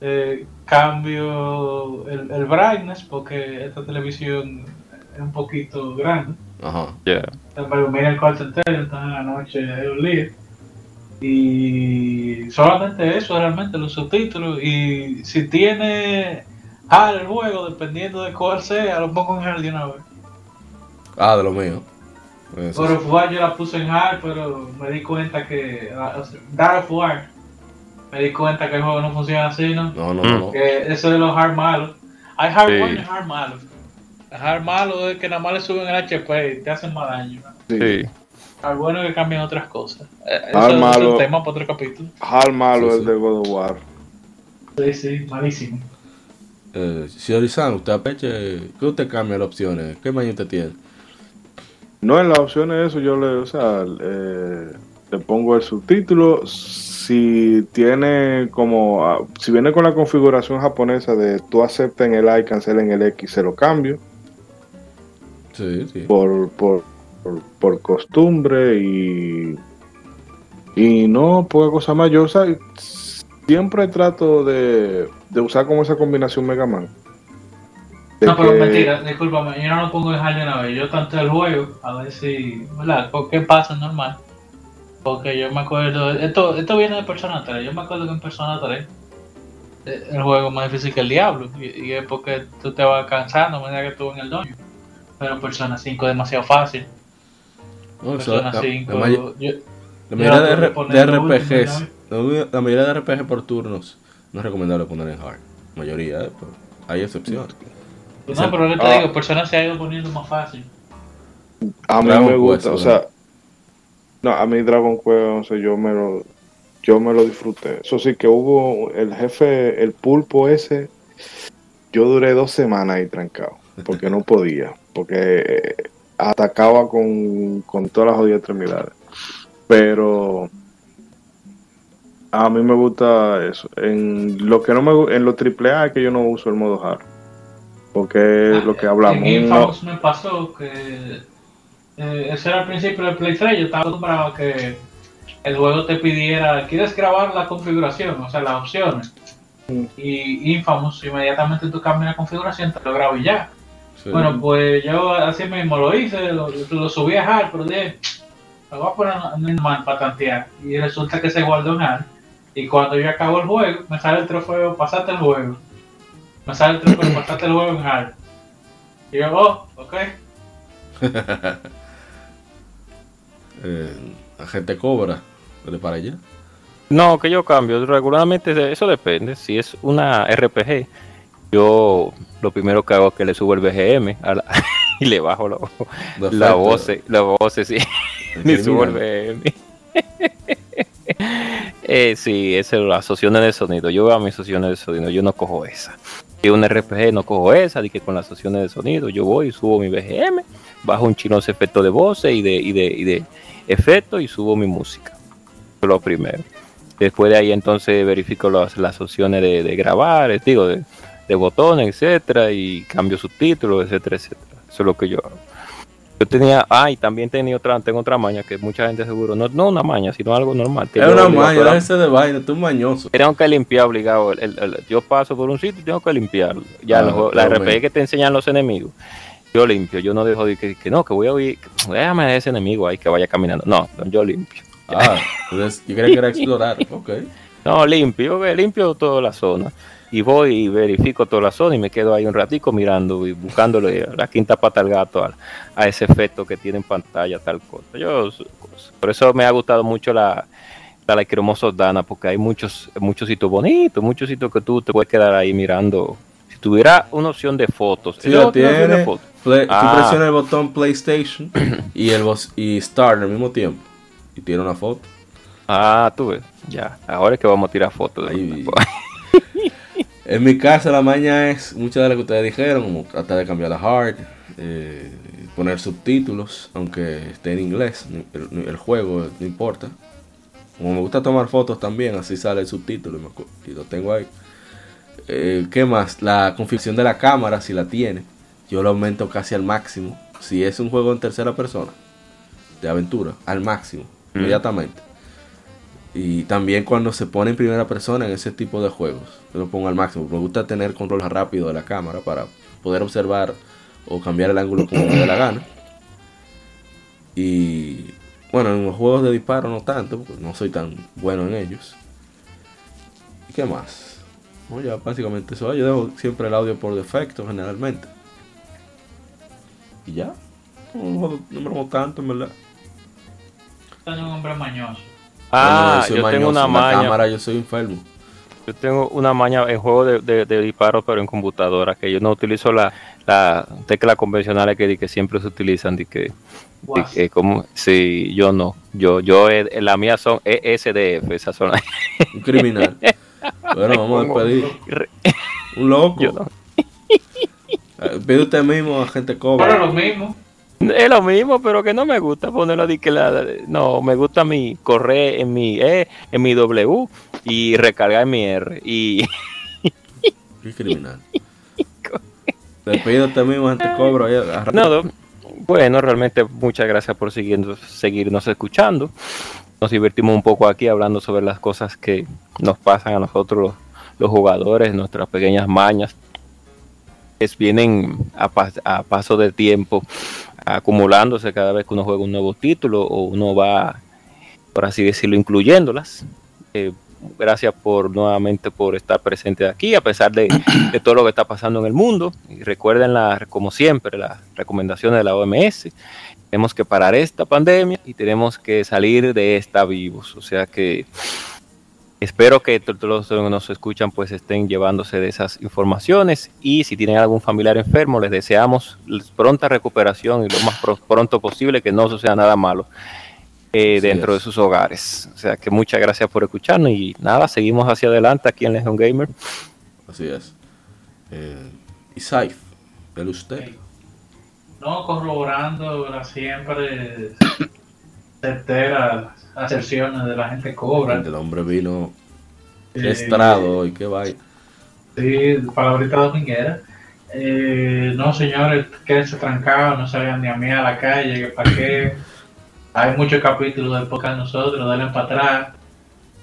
Eh, cambio el, el brightness porque esta televisión es un poquito grande. Ajá. Yeah. Mira el cuarto entero, está en la noche de un lío. Y solamente eso realmente, los subtítulos. Y si tiene hard el juego, dependiendo de cuál sea, lo pongo en hard de una vez. Ah, de lo mío. Por of War yo la puse en hard, pero me di cuenta que. Dark of War. Me di cuenta que el juego no funciona así, ¿no? No, no, no. Que eso de los hard malos. Hay hard sí. y hard malos. Dejar malo es que nada más le suben el HP y te hacen más daño. Sí. Al bueno que cambian otras cosas. Eh, eso es malo, otro tema para otro capítulo. Al malo es de God of War. Sí, sí, malísimo. Eh, señor Isan, usted apeche, ¿qué usted cambia las opciones? ¿Qué mañana usted tiene? No, en las opciones eso yo le, o sea, eh, le pongo el subtítulo. Si tiene como, ah, si viene con la configuración japonesa de tú aceptas en el A y cancela en el X, se lo cambio. Sí, sí. Por, por, por, costumbre y, y no, poca cosa más. Yo siempre trato de, de usar como esa combinación Mega Man. No, pero mentira, discúlpame, yo no lo pongo en hard de una vez. Yo tanto el juego, a ver si, ¿verdad? ¿Qué pasa normal? Porque yo me acuerdo, esto, esto viene de Persona 3. Yo me acuerdo que en Persona 3 eh, el juego es más difícil que el Diablo. Y, es porque tú te vas cansando a medida que tú en el doño. Pero en Persona 5 es demasiado fácil. Persona 5. La, mayoría de, RPGs, la mayoría de RPG por turnos no es recomendable poner en hard. La mayoría, ¿eh? hay excepciones. No, pero yo te digo, Persona se ha ido poniendo más fácil. A mí me gusta, o sea, no, a mí Dragon Quest yo me lo yo me lo disfruté. Eso sí que hubo el jefe, el pulpo ese, yo duré dos semanas ahí trancado, porque no podía, porque atacaba con, con todas las jodidas extremidades. Pero a mí me gusta eso. En lo que no me en los AAA es que yo no uso el modo hard. Porque es lo que hablamos. En me pasó que eh, ese era el principio del Play 3. Yo estaba acostumbrado a que el juego te pidiera, ¿quieres grabar la configuración? O sea, las opciones. Mm. Y Infamous, inmediatamente tú cambias la configuración, te lo grabo y ya. Bueno, pues yo así mismo lo hice, lo, subí a hard, pero dije, lo voy a poner en normal para tantear. Y resulta que se guardó en hard. Y cuando yo acabo el juego, me sale el trofeo, pasate el juego. Me sale el trofeo, pasate el juego en hard. Y yo, oh, ok. eh, la gente cobra de para allá. No, que yo cambio. Regularmente eso depende. Si es una RPG, yo lo primero que hago es que le subo el BGM y le bajo la, la voz, la voz, sí. Le subo el BGM. eh, sí, es las asociaciones de sonido. Yo veo a mis asociaciones de sonido, yo no cojo esa. Si un RPG no cojo esa, de que con las asociaciones de sonido yo voy y subo mi BGM, bajo un chino efecto de voces y de, y de, y de efectos y subo mi música. Lo primero. Después de ahí entonces verifico las, las opciones de, de grabar, digo, de, de botones, etcétera, y cambio subtítulos, etcétera, etcétera. Eso es lo que yo hago. Yo tenía, ah, y también tenía otra, tengo otra maña que mucha gente seguro, no, no una maña, sino algo normal. Es una maña, ese de vaina, tú mañoso. Tengo que limpiar obligado. El, yo paso por un sitio y tengo que limpiarlo. Ya, ah, la RPG que te enseñan los enemigos, yo limpio, yo no dejo de que, que no, que voy a oír, déjame a ese enemigo ahí que vaya caminando. No, yo limpio. Ah, entonces yo creía que era explorar, ok. No, limpio, limpio toda la zona y voy y verifico toda la zona y me quedo ahí un ratico mirando y buscándole la quinta pata al gato a, ese efecto que tiene en pantalla, tal cosa. Yo, por eso me ha gustado mucho la, la cremoso Dana, porque hay muchos, muchos sitios bonitos, muchos sitios que tú te puedes quedar ahí mirando. Si tuviera una opción de fotos, si lo tiene, tú ah. presionas el botón PlayStation y el y Start al mismo tiempo y tiene una foto. Ah, tú ves, ya, ahora es que vamos a tirar fotos. Ahí, En mi caso, la maña es muchas de las que ustedes dijeron, como tratar de cambiar la hard, eh, poner subtítulos, aunque esté en inglés, el, juego no importa. Como me gusta tomar fotos también, así sale el subtítulo y, lo tengo ahí. Eh, ¿Qué más? La configuración de la cámara, si la tiene, yo lo aumento casi al máximo. Si es un juego en tercera persona, de aventura, al máximo, inmediatamente. Y también cuando se pone en primera persona en ese tipo de juegos, lo pongo al máximo. Me gusta tener control rápido de la cámara para poder observar o cambiar el ángulo como me dé la gana. Y bueno, en los juegos de disparo no tanto, porque no soy tan bueno en ellos. ¿Y qué más? ya básicamente eso. Yo dejo siempre el audio por defecto generalmente. Y ya. No, no me tanto, en verdad. un hombre mañoso. Ah, yo, tengo una maña. Cámara, yo soy enfermo. Yo tengo una maña en juego de, de, disparos, pero en computadora, que yo no utilizo la, la tecla convencional que, que siempre se utilizan, de que Sí, como, sí, yo no. Yo, yo, eh, la mía son ESDF, esa son Un criminal. bueno, vamos a despedir. Un loco. Yo no. Eh, pide usted mismo, a gente cobra. Pero lo mismo. Es lo mismo, pero que no me gusta ponerlo de que la, no, me gusta mi correr en mi E, en mi W y recargar en mi R y Qué criminal. Te pido usted mismo, gente cobra. No, bueno, realmente muchas gracias por seguirnos escuchando. Nos divertimos un poco aquí hablando sobre las cosas que nos pasan a nosotros los jugadores, nuestras pequeñas mañas es, vienen a, paso de tiempo acumulándose cada vez que uno juega un nuevo título o uno va, por así decirlo, incluyéndolas. Eh, gracias por nuevamente por estar presente aquí, a pesar de, todo lo que está pasando en el mundo. Recuerden, la, como siempre, las recomendaciones de la OMS. Tenemos que parar esta pandemia y tenemos que salir de esta vivos. O sea que Espero que todos los que nos escuchan pues estén llevándose de esas informaciones y si tienen algún familiar enfermo les deseamos pronta recuperación y lo más pronto posible que no suceda nada malo eh, dentro de sus hogares. O sea que muchas gracias por escucharnos y nada, seguimos hacia adelante aquí en Legion Gamer. Así es. Eh, y Saif, ¿el usted? No, corroborando siempre certera aserciones de la gente cobra. El hombre vino eh, estrado y qué vaya. Sí, palabrita dominguera. Eh, no, señores, quédense trancados, no salgan ni a mí a la calle, para qué. Hay muchos capítulos de podcast nosotros, denle para atrás.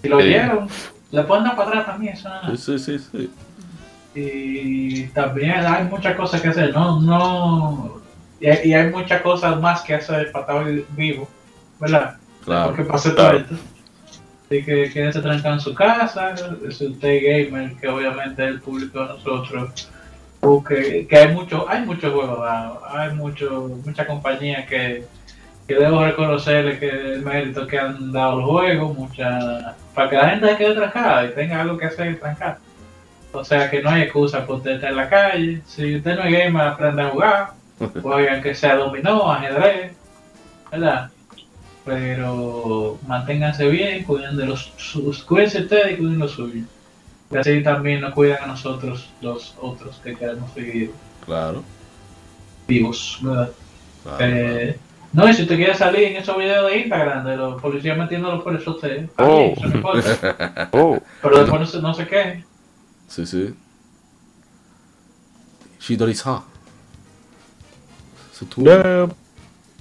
Si lo oyeron, le pueden dar para atrás también, eso Sí, sí, sí, Y también hay muchas cosas que hacer, no, no. Y hay, muchas cosas más que hacer para estar vivo, ¿verdad? Claro, porque pase todo esto. Así que quédense trancados en su casa, es usted gamer, que obviamente es el público de nosotros. Porque que hay mucho, hay muchos juegos hay mucho, mucha compañía que, que debo reconocerle que el mérito que han dado los juegos, mucha, para que la gente se quede trancada y tenga algo que hacer trancar. O sea que no hay excusa por usted estar en la calle. Si usted no es gamer, aprenda a jugar. Jueguen que sea dominó, ajedrez, ¿verdad? Pero manténganse bien, cuiden de los sus, cuídense ustedes y cuiden los suyos. Y así también nos cuidan a nosotros los otros que queremos seguir claro. vivos, ¿verdad? Eh, no, y si usted quiere salir en esos videos de Instagram de los policías metiéndolos por eso usted, oh. oh. pero después no se, no se queje. Sí, sí. Shidori-san.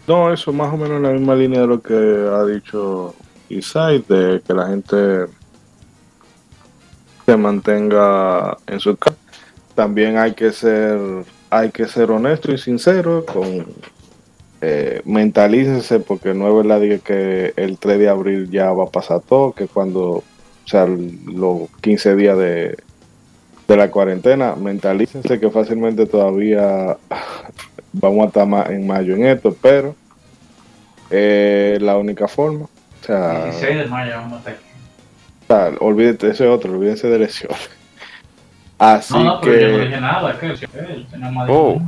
No, eso más o menos en la misma línea de lo que ha dicho Isai, de que la gente se mantenga en su casa. También hay que ser, hay que ser honesto y sincero con eh, mentalícese porque no es verdad que el 3 de abril ya va a pasar todo, que cuando, o sea, los 15 días de, de la cuarentena, mentalícense que fácilmente todavía vamos a estar en mayo en esto, pero eh, la única forma. O sea, 16 de mayo vamos a estar aquí. O sea, olvídate, ese es otro, olvídense de elecciones. Así no, no, que. Pero yo no dije nada, es que tenemos oh.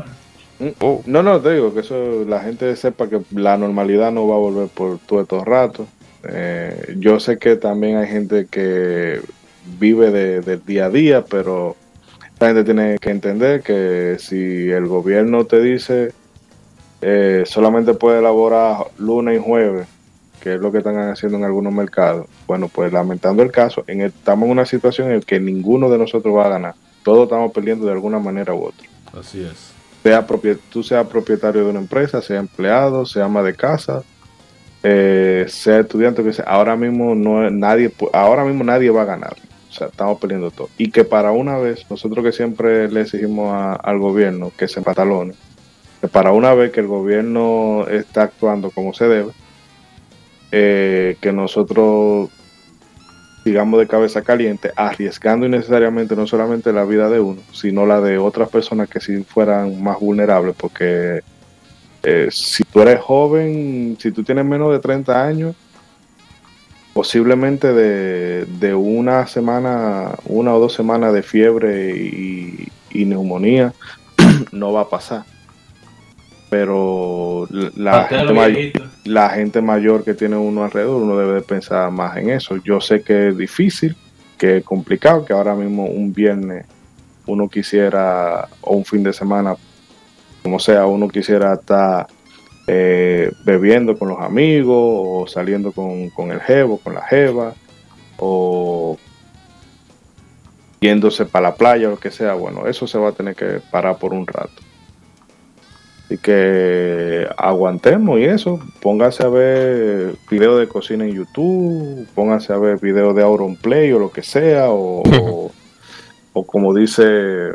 Mm, oh. No, no, te digo que eso la gente sepa que la normalidad no va a volver por todo estos rato. Eh, yo sé que también hay gente que vive del de día a día, pero la gente tiene que entender que si el gobierno te dice eh, solamente puede elaborar lunes y jueves, que es lo que están haciendo en algunos mercados. Bueno, pues lamentando el caso, en estamos en una situación en la que ninguno de nosotros va a ganar. Todos estamos perdiendo de alguna manera u otra. Así es. Sea tú seas propietario de una empresa, sea empleado, sea ama de casa, eh, sea estudiante, que sea, ahora mismo no nadie, ahora mismo nadie va a ganar. Sea, estamos perdiendo todo. Y que para una vez, nosotros que siempre le exigimos al gobierno que se patalone, que para una vez que el gobierno está actuando como se debe, eh, que nosotros sigamos de cabeza caliente, arriesgando innecesariamente no solamente la vida de uno, sino la de otras personas que si fueran más vulnerables, porque eh, si tú eres joven, si tú tienes menos de 30 años, posiblemente de, una semana, una o dos semanas de fiebre y, neumonía, no va a pasar. pero la gente, mayor, la gente mayor que tiene uno alrededor, uno debe pensar más en eso. Yo sé que es difícil, que es complicado, que ahora mismo un viernes uno quisiera, o un fin de semana, como sea, uno quisiera estar eh, bebiendo con los amigos, o saliendo con, con el jevo, con la jeva, o yéndose para la playa o lo que sea, bueno, eso se va a tener que parar por un rato. Así que aguantemos y eso, póngase a ver videos de cocina en YouTube, póngase a ver videos de Auron Play o lo que sea, o, o, como dice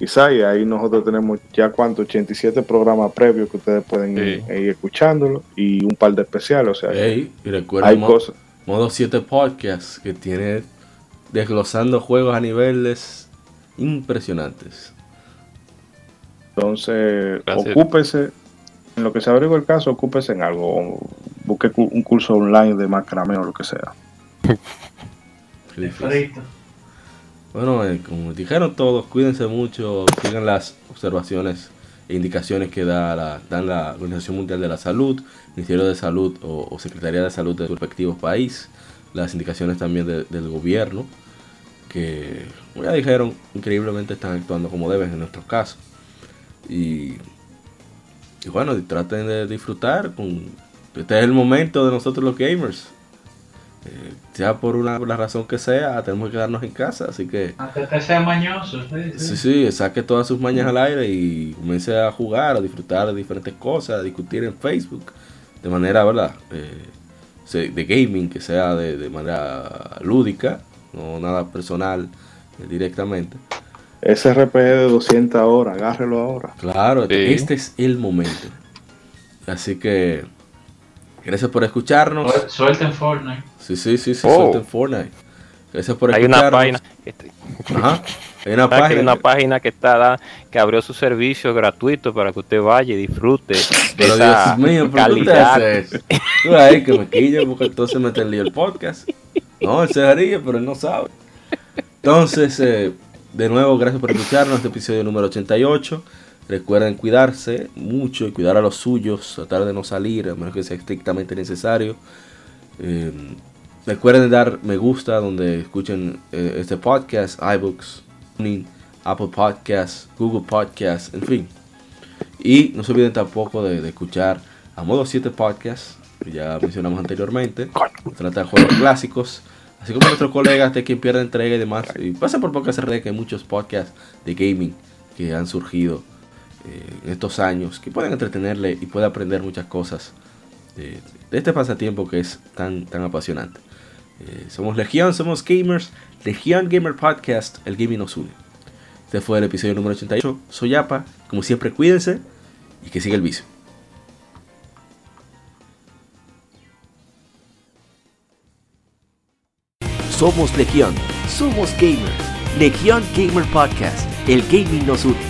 Isaiah, ahí nosotros tenemos ya cuánto, 87 programas previos que ustedes pueden ir, escuchándolo y un par de especiales, o sea, y hay cosas. Modo 7 Podcast que tiene desglosando juegos a niveles impresionantes. Entonces, ocúpese, en lo que se abrió el caso, ocúpese en algo. Busque un curso online de macramé o lo que sea. Bueno, eh, como dijeron todos, cuídense mucho, sigan las observaciones e indicaciones que da la, dan la Organización Mundial de la Salud, Ministerio de Salud o, Secretaría de Salud de su respectivo país, las indicaciones también del gobierno que, como ya dijeron, increíblemente están actuando como deben en nuestros casos. Y, bueno, traten de disfrutar. Con, este es el momento de nosotros los gamers. Eh, ya por una, razón que sea, tenemos que quedarnos en casa, así que... Aunque que sea mañoso, sí, sí. saque todas sus mañas al aire y comience a jugar, a disfrutar de diferentes cosas, a discutir en Facebook, de manera, ¿verdad? Eh, de gaming, que sea de, de manera lúdica no nada personal eh, directamente. Ese RPG de 200 horas, agárrelo ahora. Claro, este es el momento. Así que, gracias por escucharnos. Suelten Fortnite. Sí, sí, sí, sí, oh. suelten Fortnite. Gracias por Hay escucharnos. Una página, este, Hay una página. Hay una página que está que abrió su servicio gratuito para que usted vaya y disfrute de pero esa Dios mío, calidad. Tú ahí que me quillo porque entonces me lío el podcast. No, él se daría, pero él no sabe. Entonces, eh, de nuevo, gracias por escucharnos este episodio número 88. Recuerden cuidarse mucho y cuidar a los suyos, tratar de no salir, a menos que sea estrictamente necesario. Eh, recuerden dar me gusta donde escuchen eh, este podcast, iBooks, Apple Podcasts, Google Podcasts, en fin. Y no se olviden tampoco de, escuchar a modo 7 Podcasts, que ya mencionamos anteriormente. Trata de juegos clásicos. Así como nuestros colegas de quien pierde entrega y demás. Y pasa por red que hay muchos podcasts de gaming que han surgido eh, en estos años que pueden entretenerle y puede aprender muchas cosas de, este pasatiempo que es tan, tan apasionante. Eh, somos Legión, somos gamers. Legión Gamer Podcast, el gaming nos une. Este fue el episodio número 88. Soy Apa. Como siempre, cuídense y que siga el vicio. Somos Legión, somos gamers. Legión Gamer Podcast, el gaming nos une.